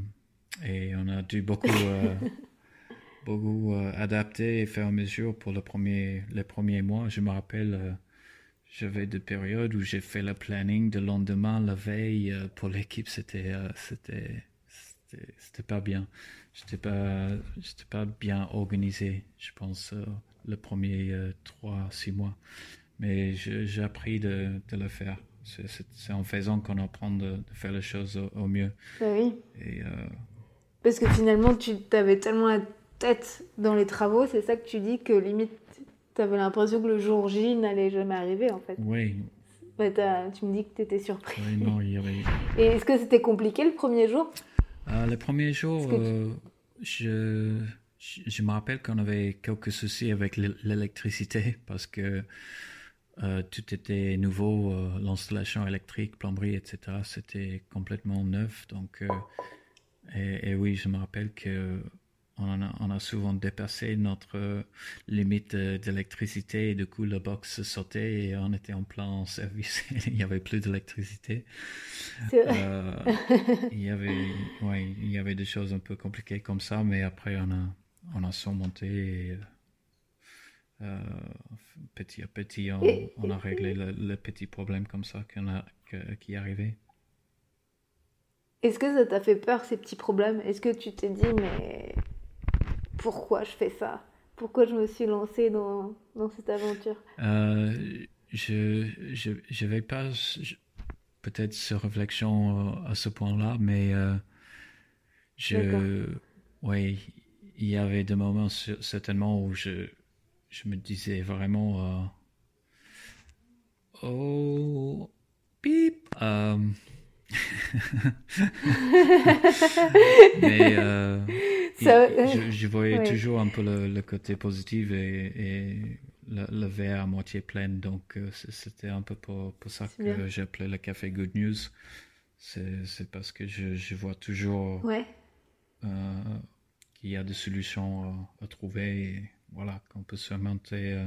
et on a dû beaucoup, <laughs> beaucoup adapter et faire mesure pour le premier, les premiers mois. Je me rappelle j'avais des périodes où j'ai fait le planning de lendemain, la veille, euh, pour l'équipe, c'était, euh, c'était, c'était, pas bien. J'étais pas, j'étais pas bien organisé, je pense, euh, le premier trois, six mois. Mais j'ai appris de, de, le faire. C'est, en faisant qu'on apprend de, faire les choses au, mieux. Bah oui. Parce que finalement, tu avais tellement la tête dans les travaux, c'est ça que tu dis que limite tu avais l'impression que le jour J n'allait jamais arriver, en fait. Oui. tu me dis que tu étais surpris. Oui, non, il y avait... <laughs> Et est-ce que c'était compliqué le premier jour? Euh, Le premier jour, euh, je, je, me rappelle qu'on avait quelques soucis avec l'électricité parce que euh, tout était nouveau, l'installation électrique, plomberie, etc. C'était complètement neuf. Donc, et, et, oui, je me rappelle que on a, souvent dépassé notre limite d'électricité et du coup le box sautait et on était en plein service <laughs> il n'y avait plus d'électricité. Euh, il y avait, <laughs> ouais, il y avait des choses un peu compliquées comme ça, mais après on a, on a surmonté euh, petit à petit on, a réglé le, petit problème comme ça qu'on a, qui arrivait. Est-ce que ça t'a fait peur ces petits problèmes? Est-ce que tu t'es dit mais pourquoi je fais ça? Pourquoi je me suis lancé dans, dans cette aventure? Euh, Je je vais pas peut-être ce réflexion euh, à ce point-là, mais euh, je oui, il y avait des moments certainement où je je me disais vraiment oh pip <laughs> mais <laughs> je, voyais toujours un peu le, côté positif et, le, verre à moitié plein. Donc, euh, c'était un peu pour, pour ça que j'appelais le café Good News. C'est parce que je, vois toujours euh, qu'il y a des solutions à, trouver et voilà, qu'on peut surmonter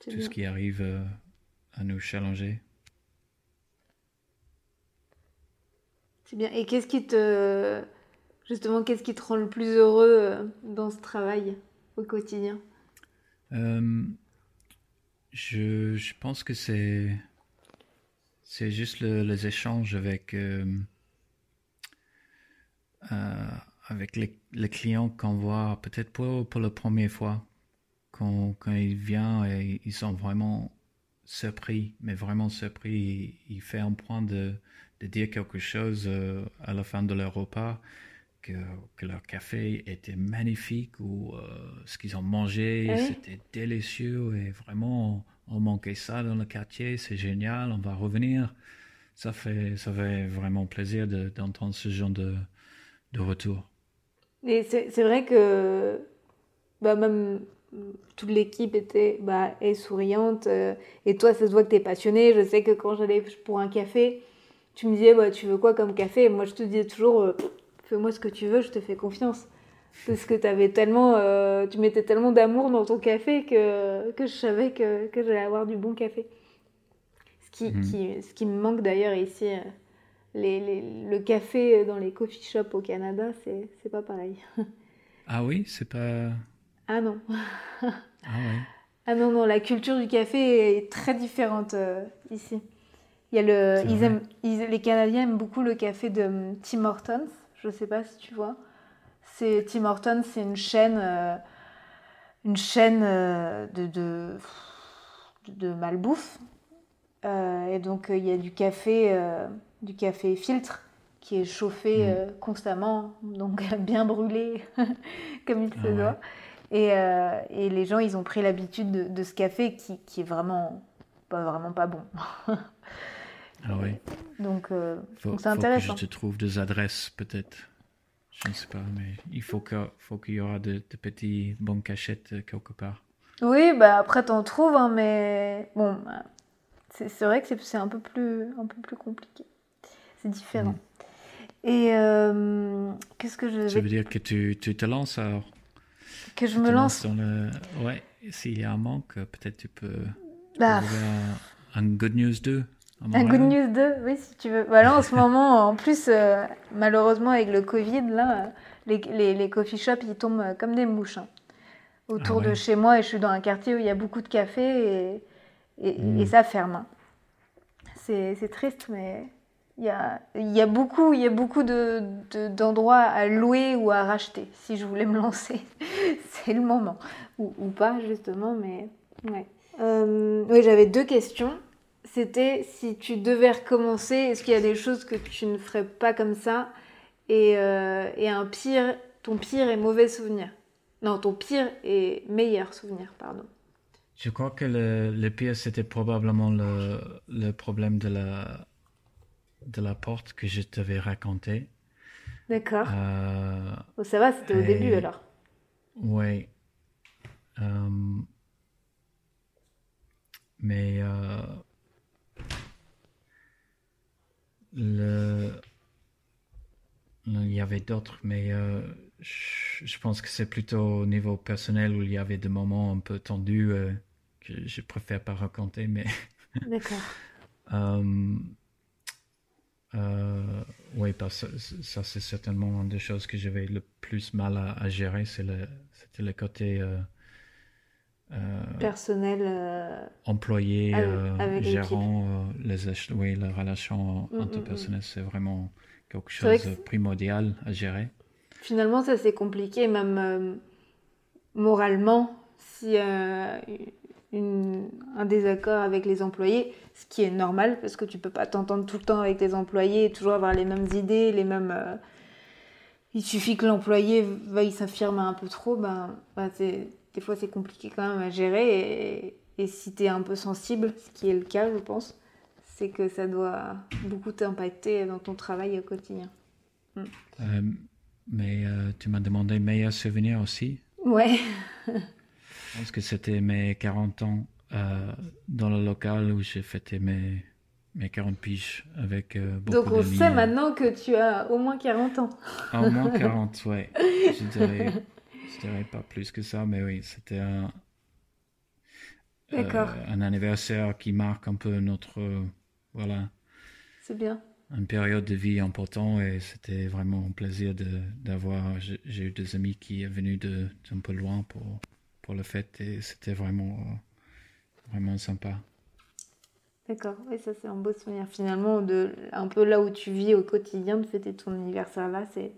tout ce qui arrive à nous challenger. C'est bien. Et qu'est-ce qui te. Justement, qu'est-ce qui te rend le plus heureux dans ce travail au quotidien? Je, je, pense que c'est. C'est juste les échanges avec. Euh, avec les, les clients qu'on voit peut-être pour, pour la première fois, quand, quand il vient et ils sont vraiment surpris, mais vraiment surpris. Il, fait un point de, de dire quelque chose euh, à la fin de leur repas, que, que leur café était magnifique ou euh, ce qu'ils ont mangé, ah c'était délicieux et vraiment on, manquait ça dans le quartier, c'est génial, on va revenir. Ça fait, ça fait vraiment plaisir d'entendre ce genre de, de retour. Et c'est vrai que bah, même toute l'équipe était bah, est souriante. Euh, et toi, ça se voit que tu es passionné. Je sais que quand j'allais pour un café, tu me disais bah, Tu veux quoi comme café? Et Moi, je te disais toujours euh, Fais-moi ce que tu veux, je te fais confiance. Parce que avais tellement, euh, tu mettais tellement d'amour dans ton café que, que je savais que, que j'allais avoir du bon café. Ce qui, mhm. qui, ce qui me manque d'ailleurs ici les, le café dans les coffee shops au Canada, c'est pas pareil. <laughs> Ah oui, c'est pas. Ah non. ah. Ah non, non, la culture du café est très différente euh, ici. Il y a le, ils aiment, les Canadiens aiment beaucoup le café de hum, Tim Hortons. Je sais pas si tu vois. C'est Tim Hortons, c'est une chaîne, euh, une chaîne euh, de, de, de malbouffe. et donc il y a du café du café filtre qui est chauffé mm. euh, constamment, donc <laughs> bien brûlé <laughs> comme il se ah doit. Et, euh, et, les gens, ils ont pris l'habitude de, ce café qui, qui, est vraiment pas, vraiment pas bon. <laughs> ah oui. Donc, euh, c'est intéressant. Que je te trouve des adresses peut-être. Je ne sais pas, mais il faut qu'il faut y aura de, de petits bons cachettes quelque part. Oui, bah après t'en trouves, hein, mais bon, c'est vrai que c'est un peu plus un peu plus compliqué différent. Mm. Et euh, qu'est-ce que je. Ça veut dire que tu, tu te lances alors? Que je me lance le... Ouais, s'il y a un manque, peut-être tu peux bah. un, Good News 2. Un Good News 2, oui, si tu veux. Voilà, bah, en ce moment, en plus, euh, malheureusement, avec le Covid, là, les, les, les, coffee shops, ils tombent comme des mouches hein, autour ah de chez moi. Et je suis dans un quartier où il y a beaucoup de café et, et, et mm. ça ferme. Hein. C'est triste, mais il y a, y a beaucoup, y a beaucoup de, d'endroits à louer ou à racheter si je voulais me lancer. <laughs> c'est le moment. Ou, ou, pas, justement, mais ouais. Euh, oui, j'avais deux questions. C'était si tu devais recommencer, est-ce qu'il y a des choses que tu ne ferais pas comme ça? Et, euh, et un pire, ton pire et mauvais souvenir Non, ton pire et meilleur souvenir, pardon. Je crois que le, le pire, c'était probablement le, le problème de la de la porte que je t'avais raconté. D'accord. Euh, oh, ça va, c'était au début alors. Oui. Euh, mais euh, le, il y avait d'autres, mais je, pense que c'est plutôt au niveau personnel où il y avait des moments un peu tendus que je préfère pas raconter, mais. D'accord. <laughs> Euh, oui, parce que ça, c'est certainement une des choses que j'avais le plus mal à, gérer, c'est le, c'était le côté euh, euh, personnel, employé, gérant, les, oui, la relation mm, mm, mm. c'est vraiment quelque chose de primordial à gérer. Finalement, ça c'est compliqué, même moralement, si un désaccord avec les employés, ce qui est normal parce que tu peux pas t'entendre tout le temps avec tes employés et toujours avoir les mêmes idées, les mêmes. Euh, il suffit que l'employé veuille s'affirmer un peu trop, ben, ben des fois c'est compliqué quand même à gérer et, et si tu es un peu sensible, ce qui est le cas, je pense, c'est que ça doit beaucoup t'impacter dans ton travail au quotidien. Mm. Euh, mais euh, tu m'as demandé meilleur souvenir aussi. Ouais. Je pense que c'était mes 40 ans euh, dans le local où j'ai fêté mes, mes 40 piges avec euh, beaucoup Donc on sait maintenant que tu as au moins 40 ans. Ah, au moins <laughs> 40, ouais. Je dirais, je dirais pas plus que ça, mais oui, c'était un... D'accord. un anniversaire qui marque un peu notre voilà. C'est bien. Une période de vie importante et c'était vraiment un plaisir d'avoir. J'ai eu des amis qui sont venus de d'un peu loin pour pour le fête et c'était vraiment vraiment sympa. D'accord, oui, ça c'est un beau souvenir. Finalement, de, un peu là où tu vis au quotidien, de fêter ton anniversaire là, c'est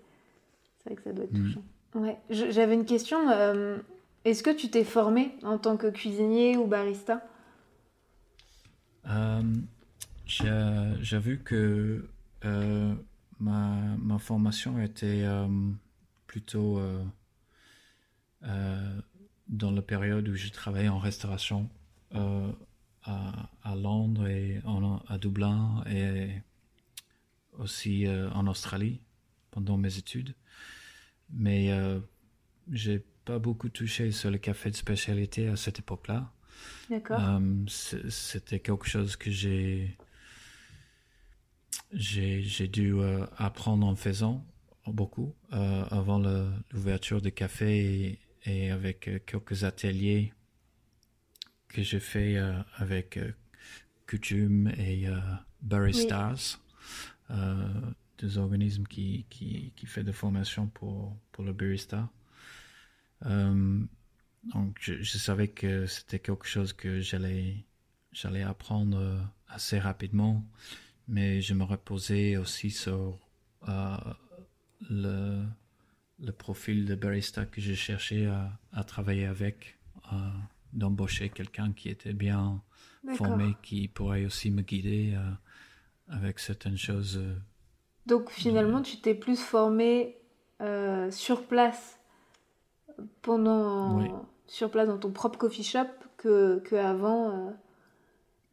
vrai que ça doit être mm. touchant. Ouais. J'avais une question. Euh, est-ce que tu t'es formé en tant que cuisinier ou barista? Euh, J'ai vu que euh, ma, ma, formation était plutôt dans la période où je travaillais en restauration à, Londres et à Dublin et aussi euh, en Australie pendant mes études. Mais euh, j'ai pas beaucoup touché sur le café de spécialité à cette époque-là. D'accord. Euh, c'était quelque chose que j'ai j'ai dû apprendre en faisant beaucoup avant l'ouverture de café et, et, avec quelques ateliers que j'ai fait euh, avec euh, Coutume et euh, Baristas, deux organismes qui, qui, qui fait des formations pour, pour le barista. donc je, je, savais que c'était quelque chose que j'allais j'allais apprendre assez rapidement, mais je me reposais aussi sur le, le profil de barista que je cherchais à, à travailler avec d'embaucher quelqu'un qui était bien formé, qui pourrait aussi me guider euh, avec certaines choses. Euh, Donc finalement, tu t'es plus formé euh, sur place pendant sur place dans ton propre coffee shop que, que avant.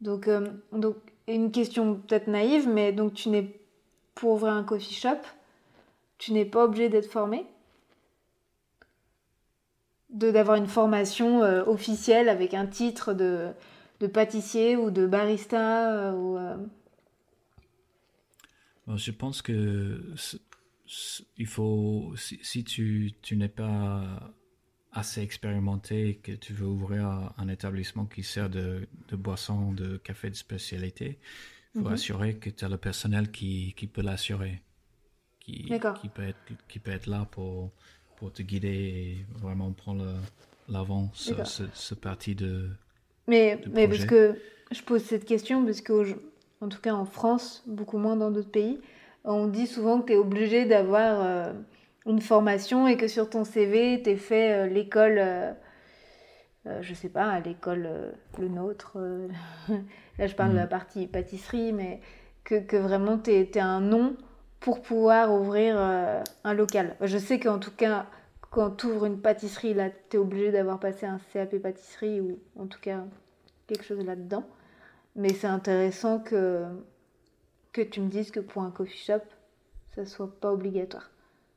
Donc, donc une question peut-être naïve, mais donc tu n'es pour ouvrir un coffee shop, tu n'es pas obligé d'être formé? D'avoir une formation euh, officielle avec un titre de, de pâtissier ou de barista euh, ou, euh. Je pense que il faut si, tu, tu n'es pas assez expérimenté et que tu veux ouvrir un établissement qui sert de, de boisson, de café de spécialité, il faut mhm. assurer que tu as le personnel qui, qui peut l'assurer, qui, qui, peut être, qui peut être là pour, pour te guider et vraiment prendre l'avant sur ce, parti de. Mais, mais parce que je pose cette question, parce que, en tout cas en France, beaucoup moins dans d'autres pays, on dit souvent que tu es obligé d'avoir euh, une formation et que sur ton CV, tu es fait euh, l'école. Euh, je sais pas, à l'école le nôtre, <laughs> là je parle de la mm. partie pâtisserie, mais que, que vraiment tu es, un nom pour pouvoir ouvrir euh, un local. Je sais qu'en tout cas, quand tu ouvres une pâtisserie, là, tu es obligé d'avoir passé un CAP pâtisserie ou en tout cas quelque chose là-dedans. Mais c'est intéressant que, que tu me dises que pour un coffee shop, ça soit pas obligatoire.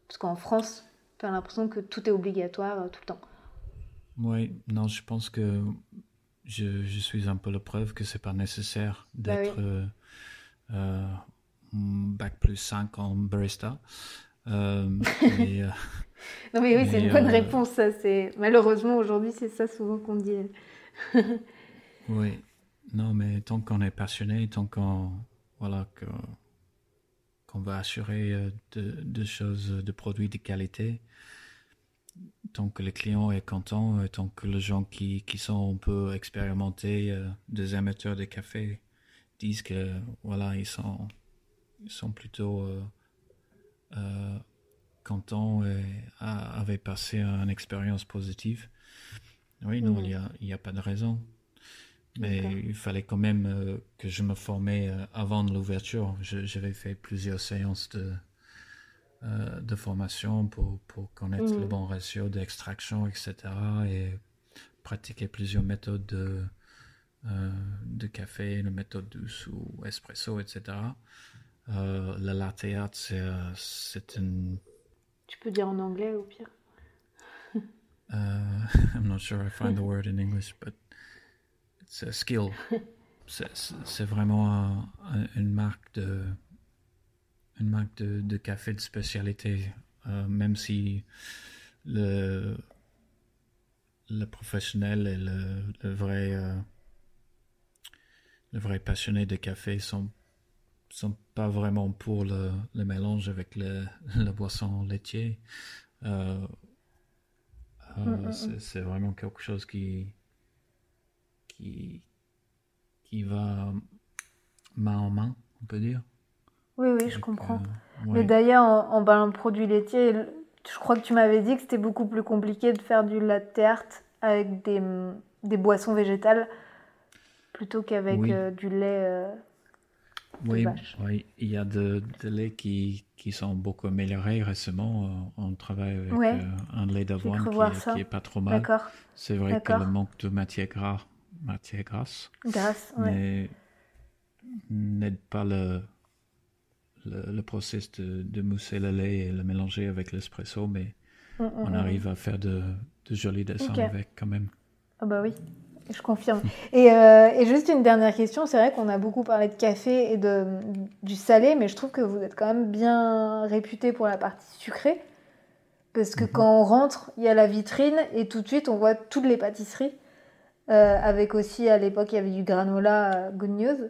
Parce qu'en France, tu as l'impression que tout est obligatoire euh, tout le temps. Oui, non, je pense que je, je suis un peu la preuve que c'est pas nécessaire bah d'être euh, bac plus 5 en barista. Euh, <laughs> mais, euh, non mais oui, c'est une bonne euh, réponse. Ça, c'est malheureusement aujourd'hui, c'est ça souvent qu'on dit. <laughs> oui, non mais tant qu'on est passionné, tant qu'on voilà que qu'on va assurer de, de, choses, de produits de qualité, tant que le client est content, tant que les gens qui, qui sont un peu expérimentés, des amateurs de café, disent que voilà ils sont sont plutôt euh, euh, contents et avaient passé une expérience positive. Oui, non, il n'y a, a, pas de raison. Mais il fallait quand même euh, que je me formais avant l'ouverture. J'avais fait plusieurs séances de, de formation pour, pour connaître le mm. bon ratio d'extraction, etc. Et pratiquer plusieurs méthodes de, de café, une méthode douce ou espresso, etc. Euh, le latte art, c'est, c'est une. Tu peux dire en anglais au pire. uh, <laughs> I'm not sure I find the word in English, but it's a skill. <laughs> C'est, vraiment une marque de une marque de, de café de spécialité, euh, même si le le professionnel et le, vrai, euh, le vrai passionné de café sont, sont pas vraiment pour le, le mélange avec le, <laughs> la boisson laitière. Euh, euh, mm, mm, mm. c'est vraiment quelque chose qui, qui, qui va main en main, on peut dire. Oui, oui, je comprends. Mais d'ailleurs, en, en parlant de produits laitiers, je crois que tu m'avais dit que c'était beaucoup plus compliqué de faire du latte art avec des, des, boissons végétales plutôt qu'avec euh, du lait. Euh, oui, oui, il y a de, de lait qui, qui sont beaucoup améliorés récemment. Euh, on travaille avec un lait d'avoine qui, qui, est pas trop mal. C'est vrai que le manque de matière grasse, matière grasse, grasse n'aide pas le, le, le process de, de, mousser le lait et le mélanger avec l'espresso, mais mm, mm, on mm. arrive à faire de, de jolis dessins avec quand même. Ah bah oui, je confirme. Et, euh, et juste une dernière question, c'est vrai qu'on a beaucoup parlé de café et de, du salé, mais je trouve que vous êtes quand même bien réputé pour la partie sucrée. Parce que mhm. quand on rentre, il y a la vitrine et tout de suite on voit toutes les pâtisseries. Euh, avec aussi à l'époque il y avait du granola euh, Good News.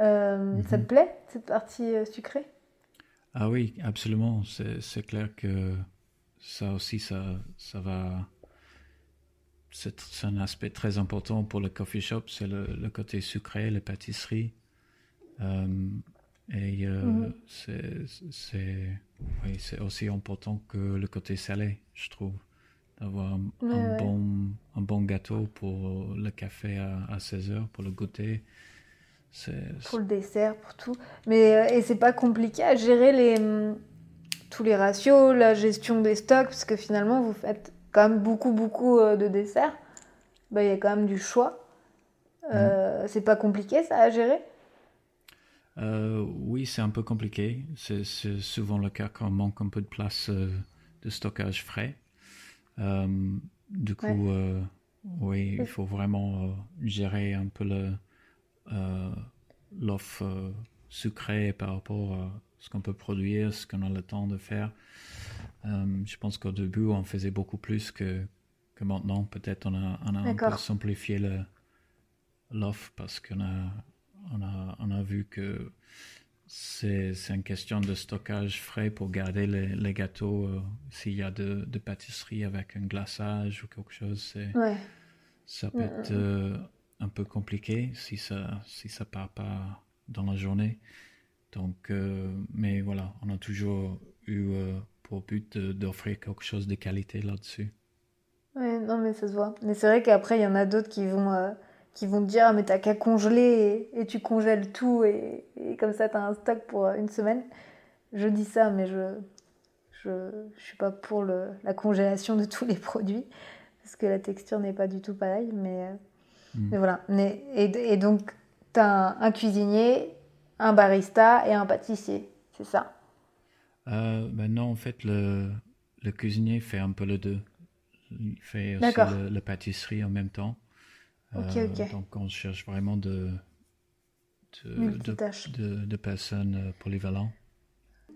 Euh, ça te mhm. plaît, cette partie sucrée? Ah oui, absolument. C'est clair que ça aussi, ça, ça va... C'est un aspect très important pour le coffee shop, c'est le, côté sucré, les pâtisseries. Euh, et mhm. c'est oui, aussi important que le côté salé, je trouve. D'avoir un, bon, un bon gâteau pour le café à, à 16 heures, pour le goûter pour le dessert, pour tout. Mais euh, et c'est pas compliqué à gérer les hum, tous les ratios, la gestion des stocks, parce que finalement vous faites quand même beaucoup beaucoup euh, de desserts. Bah, il y a quand même du choix. Euh, mm. C'est pas compliqué ça à gérer? Oui, c'est un peu compliqué. C'est souvent le cas quand on manque un peu de place de stockage frais. du coup, oui, il faut vraiment gérer un peu euh, l'offre euh, sucrée par rapport à ce qu'on peut produire, ce qu'on a le temps de faire. Euh, je pense qu'au début, on faisait beaucoup plus que, que maintenant. Peut-être on a, on a un peu simplifié l'offre parce qu'on a, on a, on a vu que c'est une question de stockage frais pour garder les, les gâteaux. S'il y a de, de, pâtisserie avec un glaçage ou quelque chose, ouais. ça peut mm, être mm, mm un peu compliqué si ça si ça part pas dans la journée. Donc, euh, mais voilà, on a toujours eu euh, pour but d'offrir quelque chose de qualité là-dessus. Ouais, non, mais ça se voit. Mais c'est vrai qu'après, il y en a d'autres qui vont euh, qui vont te dire ah, mais t'as qu'à congeler et, tu congèles tout et, et comme ça t'as un stock pour une semaine. Je dis ça, mais je je, je suis pas pour le, la congélation de <laughs> tous les produits parce que la texture n'est pas du tout pareille, mais Mm. voilà. Mais, et, donc, tu as un, cuisinier, un barista et un pâtissier, c'est ça? Euh, ben Non, en fait, le, le, cuisinier fait un peu le deux. Il fait aussi le, la pâtisserie en même temps. Euh, donc, on cherche vraiment de, de, de, de, personnes euh, polyvalentes.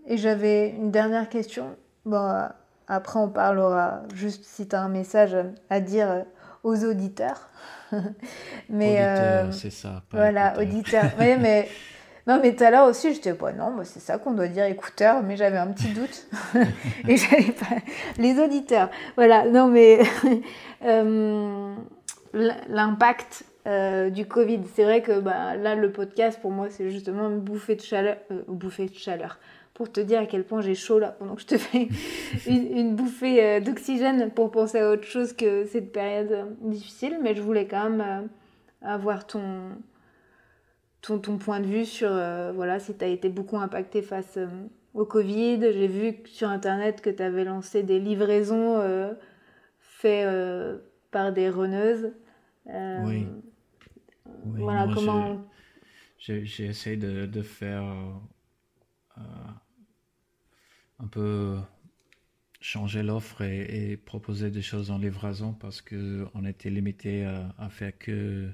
Et j'avais une dernière question. Bon, après, on parlera juste si tu as un message à dire aux auditeurs. <laughs> mais auditeur, euh, c'est ça. voilà, auditeur. oui, <laughs> mais non, mais tout à l'heure aussi, j'étais pas non, c'est ça qu'on doit dire écouteur, mais j'avais un petit doute <laughs> et j'avais pas les auditeurs. Voilà, non, mais <laughs> euh, l'impact euh, du Covid, c'est vrai que bah, là, le podcast pour moi, c'est justement une bouffée de chaleur, bouffée de chaleur pour te dire à quel point j'ai chaud là pendant que je te fais <laughs> une, bouffée euh, d'oxygène pour penser à autre chose que cette période euh, difficile. Mais je voulais quand même euh, avoir ton, ton, ton, point de vue sur voilà, si tu as été beaucoup impacté face au Covid. J'ai vu sur Internet que tu avais lancé des livraisons faites par des reneuses. oui. Voilà, comment... J'ai essayé de, de faire un peu changer l'offre et, proposer des choses en livraison parce qu'on était limité à, faire que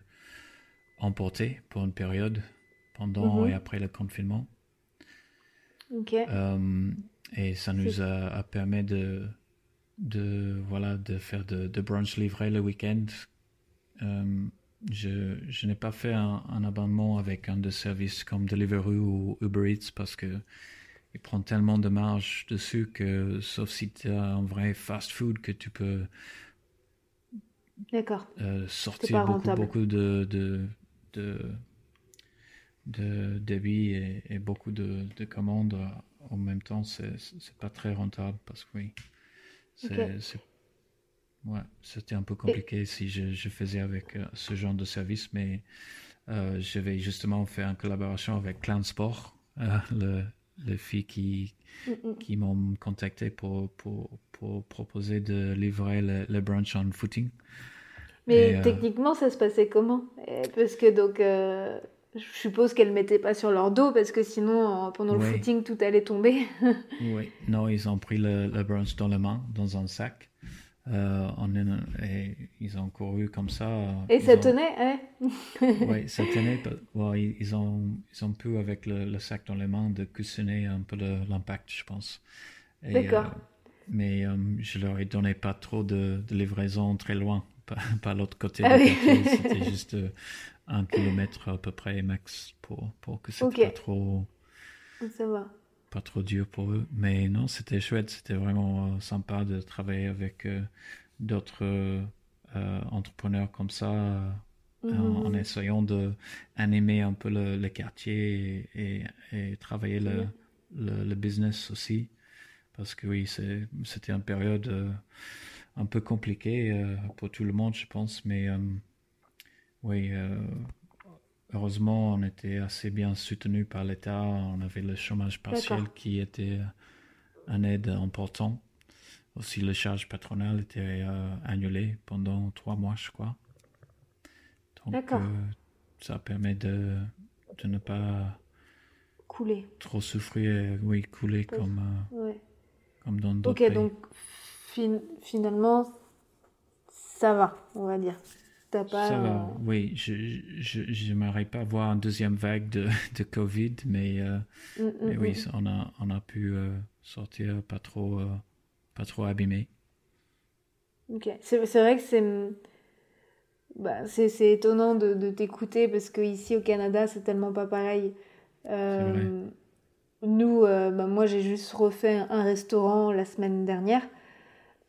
emporter pour une période pendant mhm. et après le confinement. Euh, et ça nous a, permis de, de, voilà, de faire de, de brunch livré le week-end. Euh, je, je n'ai pas fait un, un, abonnement avec un de services comme Deliveroo ou Uber Eats parce que il prend tellement de marge dessus que, sauf si tu as un vrai fast food, que tu peux euh, sortir beaucoup, beaucoup de, de, de, de débit et, et beaucoup de, de, commandes en même temps. C'est pas très rentable parce que oui, Ouais, c'était un peu compliqué si je, je, faisais avec euh, ce genre de service, mais euh, je vais justement faire une collaboration avec Clan Sport, euh, le, les filles qui, mm, mm. qui m'ont contacté pour, pour, pour, proposer de livrer le, le brunch en footing. Mais euh, techniquement, ça se passait comment? Parce que donc, euh, je suppose qu'elles ne mettaient pas sur leur dos, parce que sinon, pendant le footing, tout allait tomber. <laughs> oui, non, ils ont pris le, le brunch dans la main, dans un sac. Euh, et ils ont couru comme ça. Et ça tenait, hein? <laughs> Oui, ça tenait. ils, ont, ils ont pu, avec le, sac dans les mains, de coussonner un peu l'impact, je pense. D'accord. Euh, mais euh, je leur ai donné pas trop de, livraison très loin, <laughs> pas, l'autre côté ah C'était <laughs> juste un kilomètre à peu près max pour, pour que c'était pas trop. Ça va pas trop dur pour eux. Mais non, c'était chouette, c'était vraiment euh, sympa de travailler avec euh, d'autres euh, entrepreneurs comme ça, en, mhm. essayant de animer un peu le, quartier et, et, travailler le, le, business aussi. Parce que oui, c'était une période un peu compliquée pour tout le monde, je pense. Mais oui, Heureusement, on était assez bien soutenu par l'État. On avait le chômage partiel qui était un aide important. Aussi, le charge patronal était euh, annulé pendant trois mois, je crois. Donc, euh, ça permet de, de ne pas couler. Trop souffrir, oui, couler comme, euh, comme dans d'autres Ok, donc finalement, ça va, on va dire. Ça va, oui. Je n'aimerais pas voir une deuxième vague de, de Covid, mais, euh, mm, mm, mais oui, mm. on, a, on a pu euh, sortir pas trop, euh, pas trop abîmé. Ok, c'est vrai que c'est bah, c'est étonnant de, de t'écouter parce que ici au Canada, c'est tellement pas pareil. nous, bah, moi, j'ai juste refait un restaurant la semaine dernière.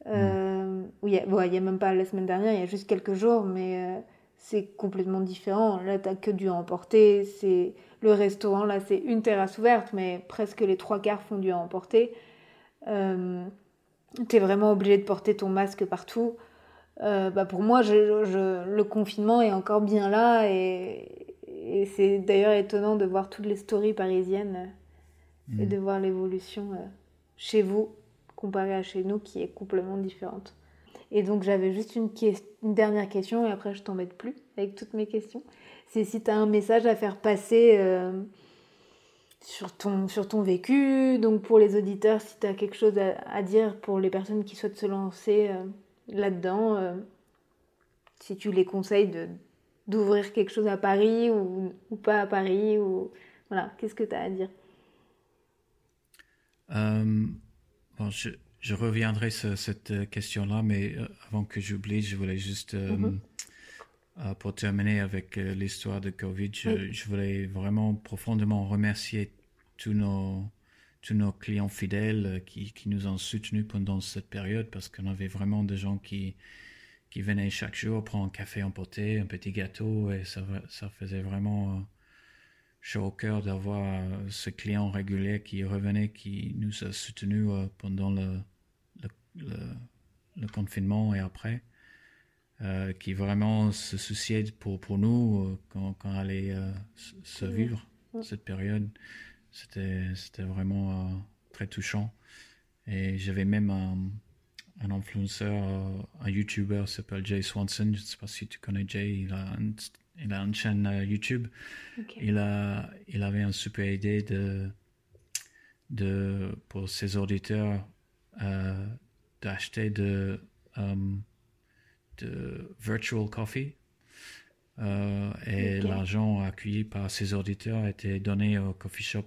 Euh, oui, il n'y a même pas la semaine dernière, il y a juste quelques jours, mais euh, c'est complètement différent. Là, tu n'as que du à emporter. C'est... Le restaurant, là, c'est une terrasse ouverte, mais presque les trois quarts font du à emporter. Euh, tu es vraiment obligé de porter ton masque partout. Euh, bah pour moi, je, le confinement est encore bien là et, c'est d'ailleurs étonnant de voir toutes les stories parisiennes et mm. de voir l'évolution chez vous comparé à chez nous qui est complètement différente. Et donc j'avais juste une, dernière question et après je t'embête plus avec toutes mes questions. C'est si tu as un message à faire passer euh, sur, ton, sur ton vécu, donc pour les auditeurs, si tu as quelque chose à, dire pour les personnes qui souhaitent se lancer euh, là-dedans, euh, si tu les conseilles d'ouvrir quelque chose à Paris ou, ou pas à Paris, ou voilà, qu'est-ce que tu as à dire? Je, je, reviendrai sur cette question-là, mais euh, avant que j'oublie, je voulais juste, euh, mhm. euh, pour terminer avec l'histoire de Covid, je, voulais vraiment profondément remercier tous nos, tous nos clients fidèles qui, qui nous ont soutenus pendant cette période parce qu'on avait vraiment des gens qui, qui venaient chaque jour prendre un café emporté, un petit gâteau et ça, ça faisait vraiment chaud au cœur d'avoir euh, ce client régulier qui revenait, qui nous a soutenus euh, pendant le, le, le, confinement et après, euh, qui vraiment se souciait pour, pour nous quand, quand allait se vivre cette période. C'était, c'était vraiment très touchant. Et j'avais même un, un influenceur, un YouTuber s'appelle Jay Swanson. Je ne sais pas si tu connais Jay. Il a un il a une chaîne euh, YouTube. Il, a, il avait une super idée de, de, pour ses auditeurs euh, d'acheter de, um, de virtual coffee. Euh, et l'argent accueilli par ses auditeurs était donné au coffee shop,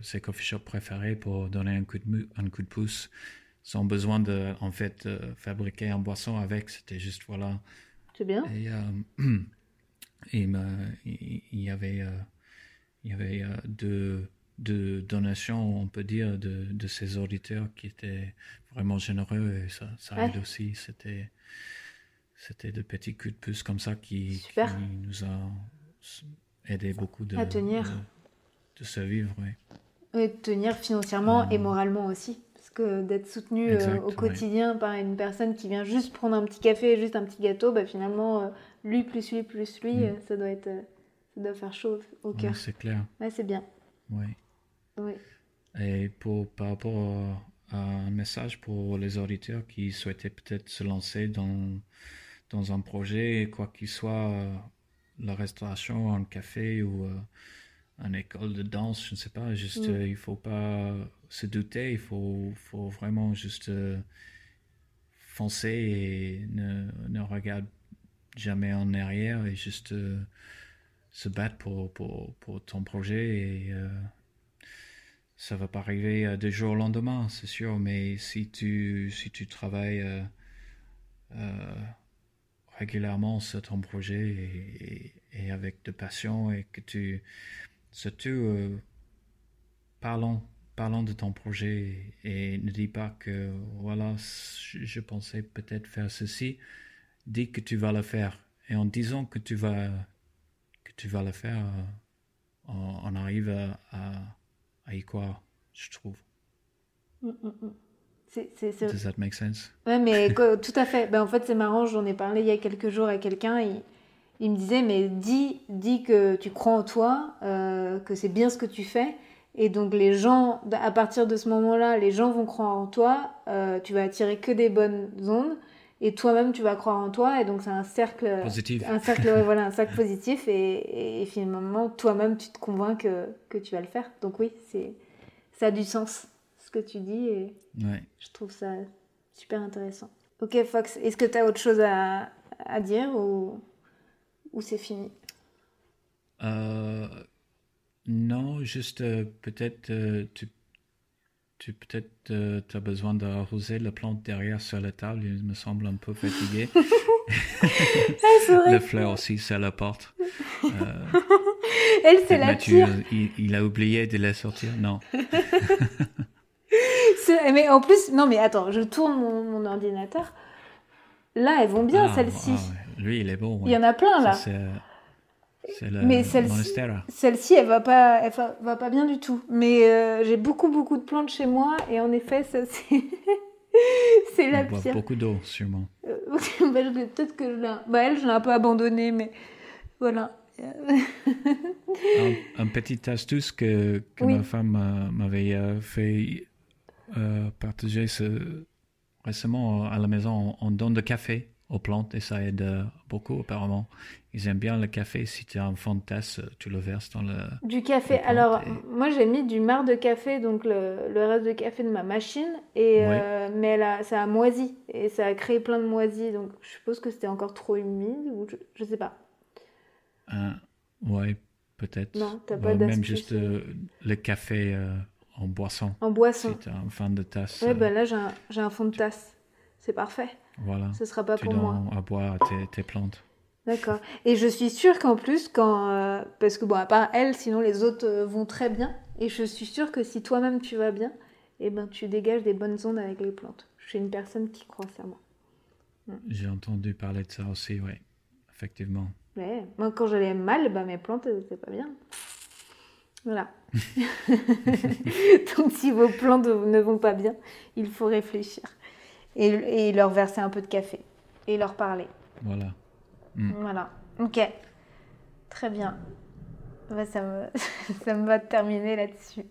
ses coffee shops préférés pour donner un coup de, un coup de pouce sans besoin de, en fait, fabriquer un boisson avec. C'était juste, voilà. C'est bien. Et, <clears throat> il, il, y avait, il y avait deux, deux donations, on peut dire, de, de ces auditeurs qui étaient vraiment généreux et ça, ça aide aussi. C'était c'était de petits coups de puce comme ça qui, qui nous a aidé beaucoup de, tenir. De, se vivre. Oui. Et de tenir financièrement et euh, moralement aussi. Parce que d'être soutenu euh, au quotidien par une personne qui vient juste prendre un petit café, juste un petit gâteau, bah, finalement, euh, lui plus lui plus lui, mm. ça, doit être, ça doit faire chaud au cœur. c'est clair. Ouais, c'est bien. Oui. oui. Et pour, par rapport à un message pour les auditeurs qui souhaitaient peut-être se lancer dans dans un projet, quoi qu'il soit, euh, la restauration, un café ou euh, une école de danse, je ne sais pas, juste mm. euh, il faut pas se douter, il faut, faut vraiment juste foncer et ne, ne regarde jamais en arrière et juste se battre pour, pour, pour, ton projet et ça va pas arriver du jour au lendemain, c'est sûr, mais si tu, si tu travailles régulièrement sur ton projet et, avec de passion et que tu surtout euh, parlons parlons de ton projet et, ne dis pas que voilà je, pensais peut-être faire ceci dis que tu vas le faire et en disant que tu vas que tu vas le faire euh, on, arrive à, à, y croire je trouve mm, mm, mm. C'est, Does that make sense? Ouais, mais <laughs> tout à fait. Ben, en fait, c'est marrant, j'en ai parlé il y a quelques jours à quelqu'un. Il, il me disait, mais dis, dis que tu crois en toi, euh, que c'est bien ce que tu fais. Et donc, les gens, à partir de ce moment-là, les gens vont croire en toi. Euh, tu vas attirer que des bonnes ondes. Et toi-même, tu vas croire en toi. Et donc, c'est un cercle. Positif. Un cercle, voilà, un <laughs> cercle positif. Et, et finalement, toi-même, tu te convaincs que, que tu vas le faire. Donc, oui, c'est, ça a du sens que tu dis et je trouve ça super intéressant. Ok Fox, est-ce que tu as autre chose à, à dire ou, ou c'est fini? Euh, Non, juste euh, peut-être euh, tu, tu peut-être as besoin d'arroser la plante derrière sur la table, il me semble un peu fatigué. <laughs> ah, le fleur aussi, ça la porte. Elle, c'est la tire. Il, il, a oublié de la sortir Non. <laughs> mais en plus, non, mais attends, je tourne mon, ordinateur. Là, elles vont bien, ah, celles-ci. Ah Lui, il est beau. Il y en a plein, là. Le mais celle-ci, celle-ci, elle va pas, elle va, pas bien du tout. Mais euh, j'ai beaucoup, beaucoup de plantes chez moi, et en effet, ça c'est, <laughs> c'est la pire. beaucoup d'eau, sûrement. Euh, <laughs> bah, peut-être que je l'ai, bah, elle, je l'ai un peu abandonnée, mais voilà. un, petit astuce que, que ma femme m'avait fait euh, partager ce, récemment à la maison, on, donne de café aux plantes et ça aide euh, beaucoup apparemment. Ils aiment bien le café. Si tu as un fond de tasse, tu le verses dans le. Du café. Alors, moi j'ai mis du marc de café, donc le, le, reste de café de ma machine, et, euh, mais a, ça a moisi et ça a créé plein de moisis. Donc je suppose que c'était encore trop humide ou je, je sais pas. Euh, ouais, peut-être. Non, t'as pas bah, Même juste le café en boisson. En boisson. Si un fond de tasse. Ouais, ben là, j'ai un, un, fond de tasse. C'est parfait. Voilà. Ce sera pas tu pour moi. à boire tes, tes plantes. D'accord. Et je suis sûre qu'en plus, quand. Euh, parce que bon, à part elle, sinon les autres euh, vont très bien. Et je suis sûre que si toi-même tu vas bien, eh ben, tu dégages des bonnes ondes avec les plantes. Je suis une personne qui croit ça, moi. Mm. J'ai entendu parler de ça aussi, oui. Effectivement. Ouais. Moi, quand j'allais mal, bah, mes plantes, c'est pas bien. Voilà. <laughs> <laughs> Donc si vos plans ne vont pas bien, il faut réfléchir. Et, leur verser un peu de café. Et leur parler. Voilà. Mm. Voilà. Ok. Très bien. ça, me... <laughs> ça me va terminer là-dessus.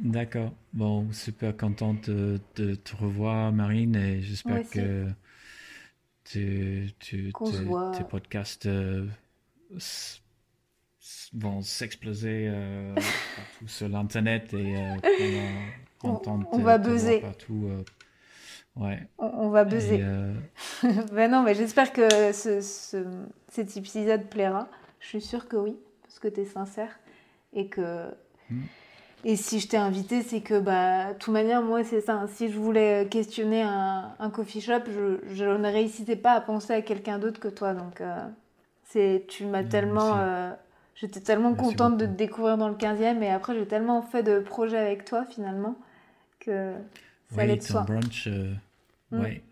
D'accord. Bon, super contente de, te revoir, Marine, et j'espère que tu, tu, tes podcasts euh, vont s'exploser euh, <laughs> partout sur l'internet et euh, on, on, va buzzer partout. Euh, ouais. On, va buzzer. <laughs> ben non, mais j'espère que ce, ce, cet épisode plaira. Je suis sûre que oui, parce que tu es sincère et que. Hmm. Et si je t'ai invité, c'est que, bah, de toute manière, moi, c'est ça. Si je voulais questionner un, un coffee shop, je, je, ne réussissais pas à penser à quelqu'un d'autre que toi. Donc, euh, c'est, tu m'as tellement. Euh, j'étais tellement contente de te découvrir dans le 15e. Et après, j'ai tellement fait de projets avec toi, finalement, que ça de soi. brunch. Euh, mm. Oui,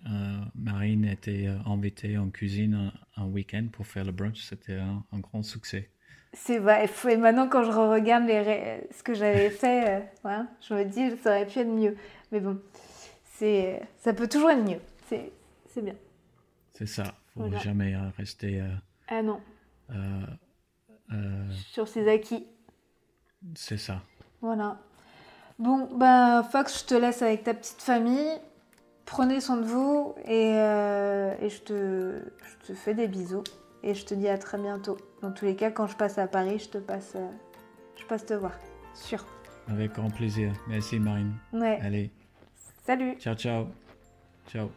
Marine était invitée en cuisine un, week-end pour faire le brunch. C'était un, un grand succès. C'est vrai. Et maintenant, quand je regarde les ce que j'avais <laughs> fait, euh, je me dis, ça aurait pu être mieux. Mais bon, c'est, ça peut toujours être mieux. C'est, c'est bien. C'est ça. Faut jamais euh, rester. Euh, ah non. Sur ses acquis. C'est ça. Voilà. Bon, ben, Fox, je te laisse avec ta petite famille. Prenez soin de vous et, et je, te, je te fais des bisous et je te dis à très bientôt. Dans tous les cas, quand je passe à Paris, je te passe, euh, je passe te voir. Sûr. Avec grand plaisir. Merci Marine. Ouais. Allez. Salut. Ciao, ciao. Ciao.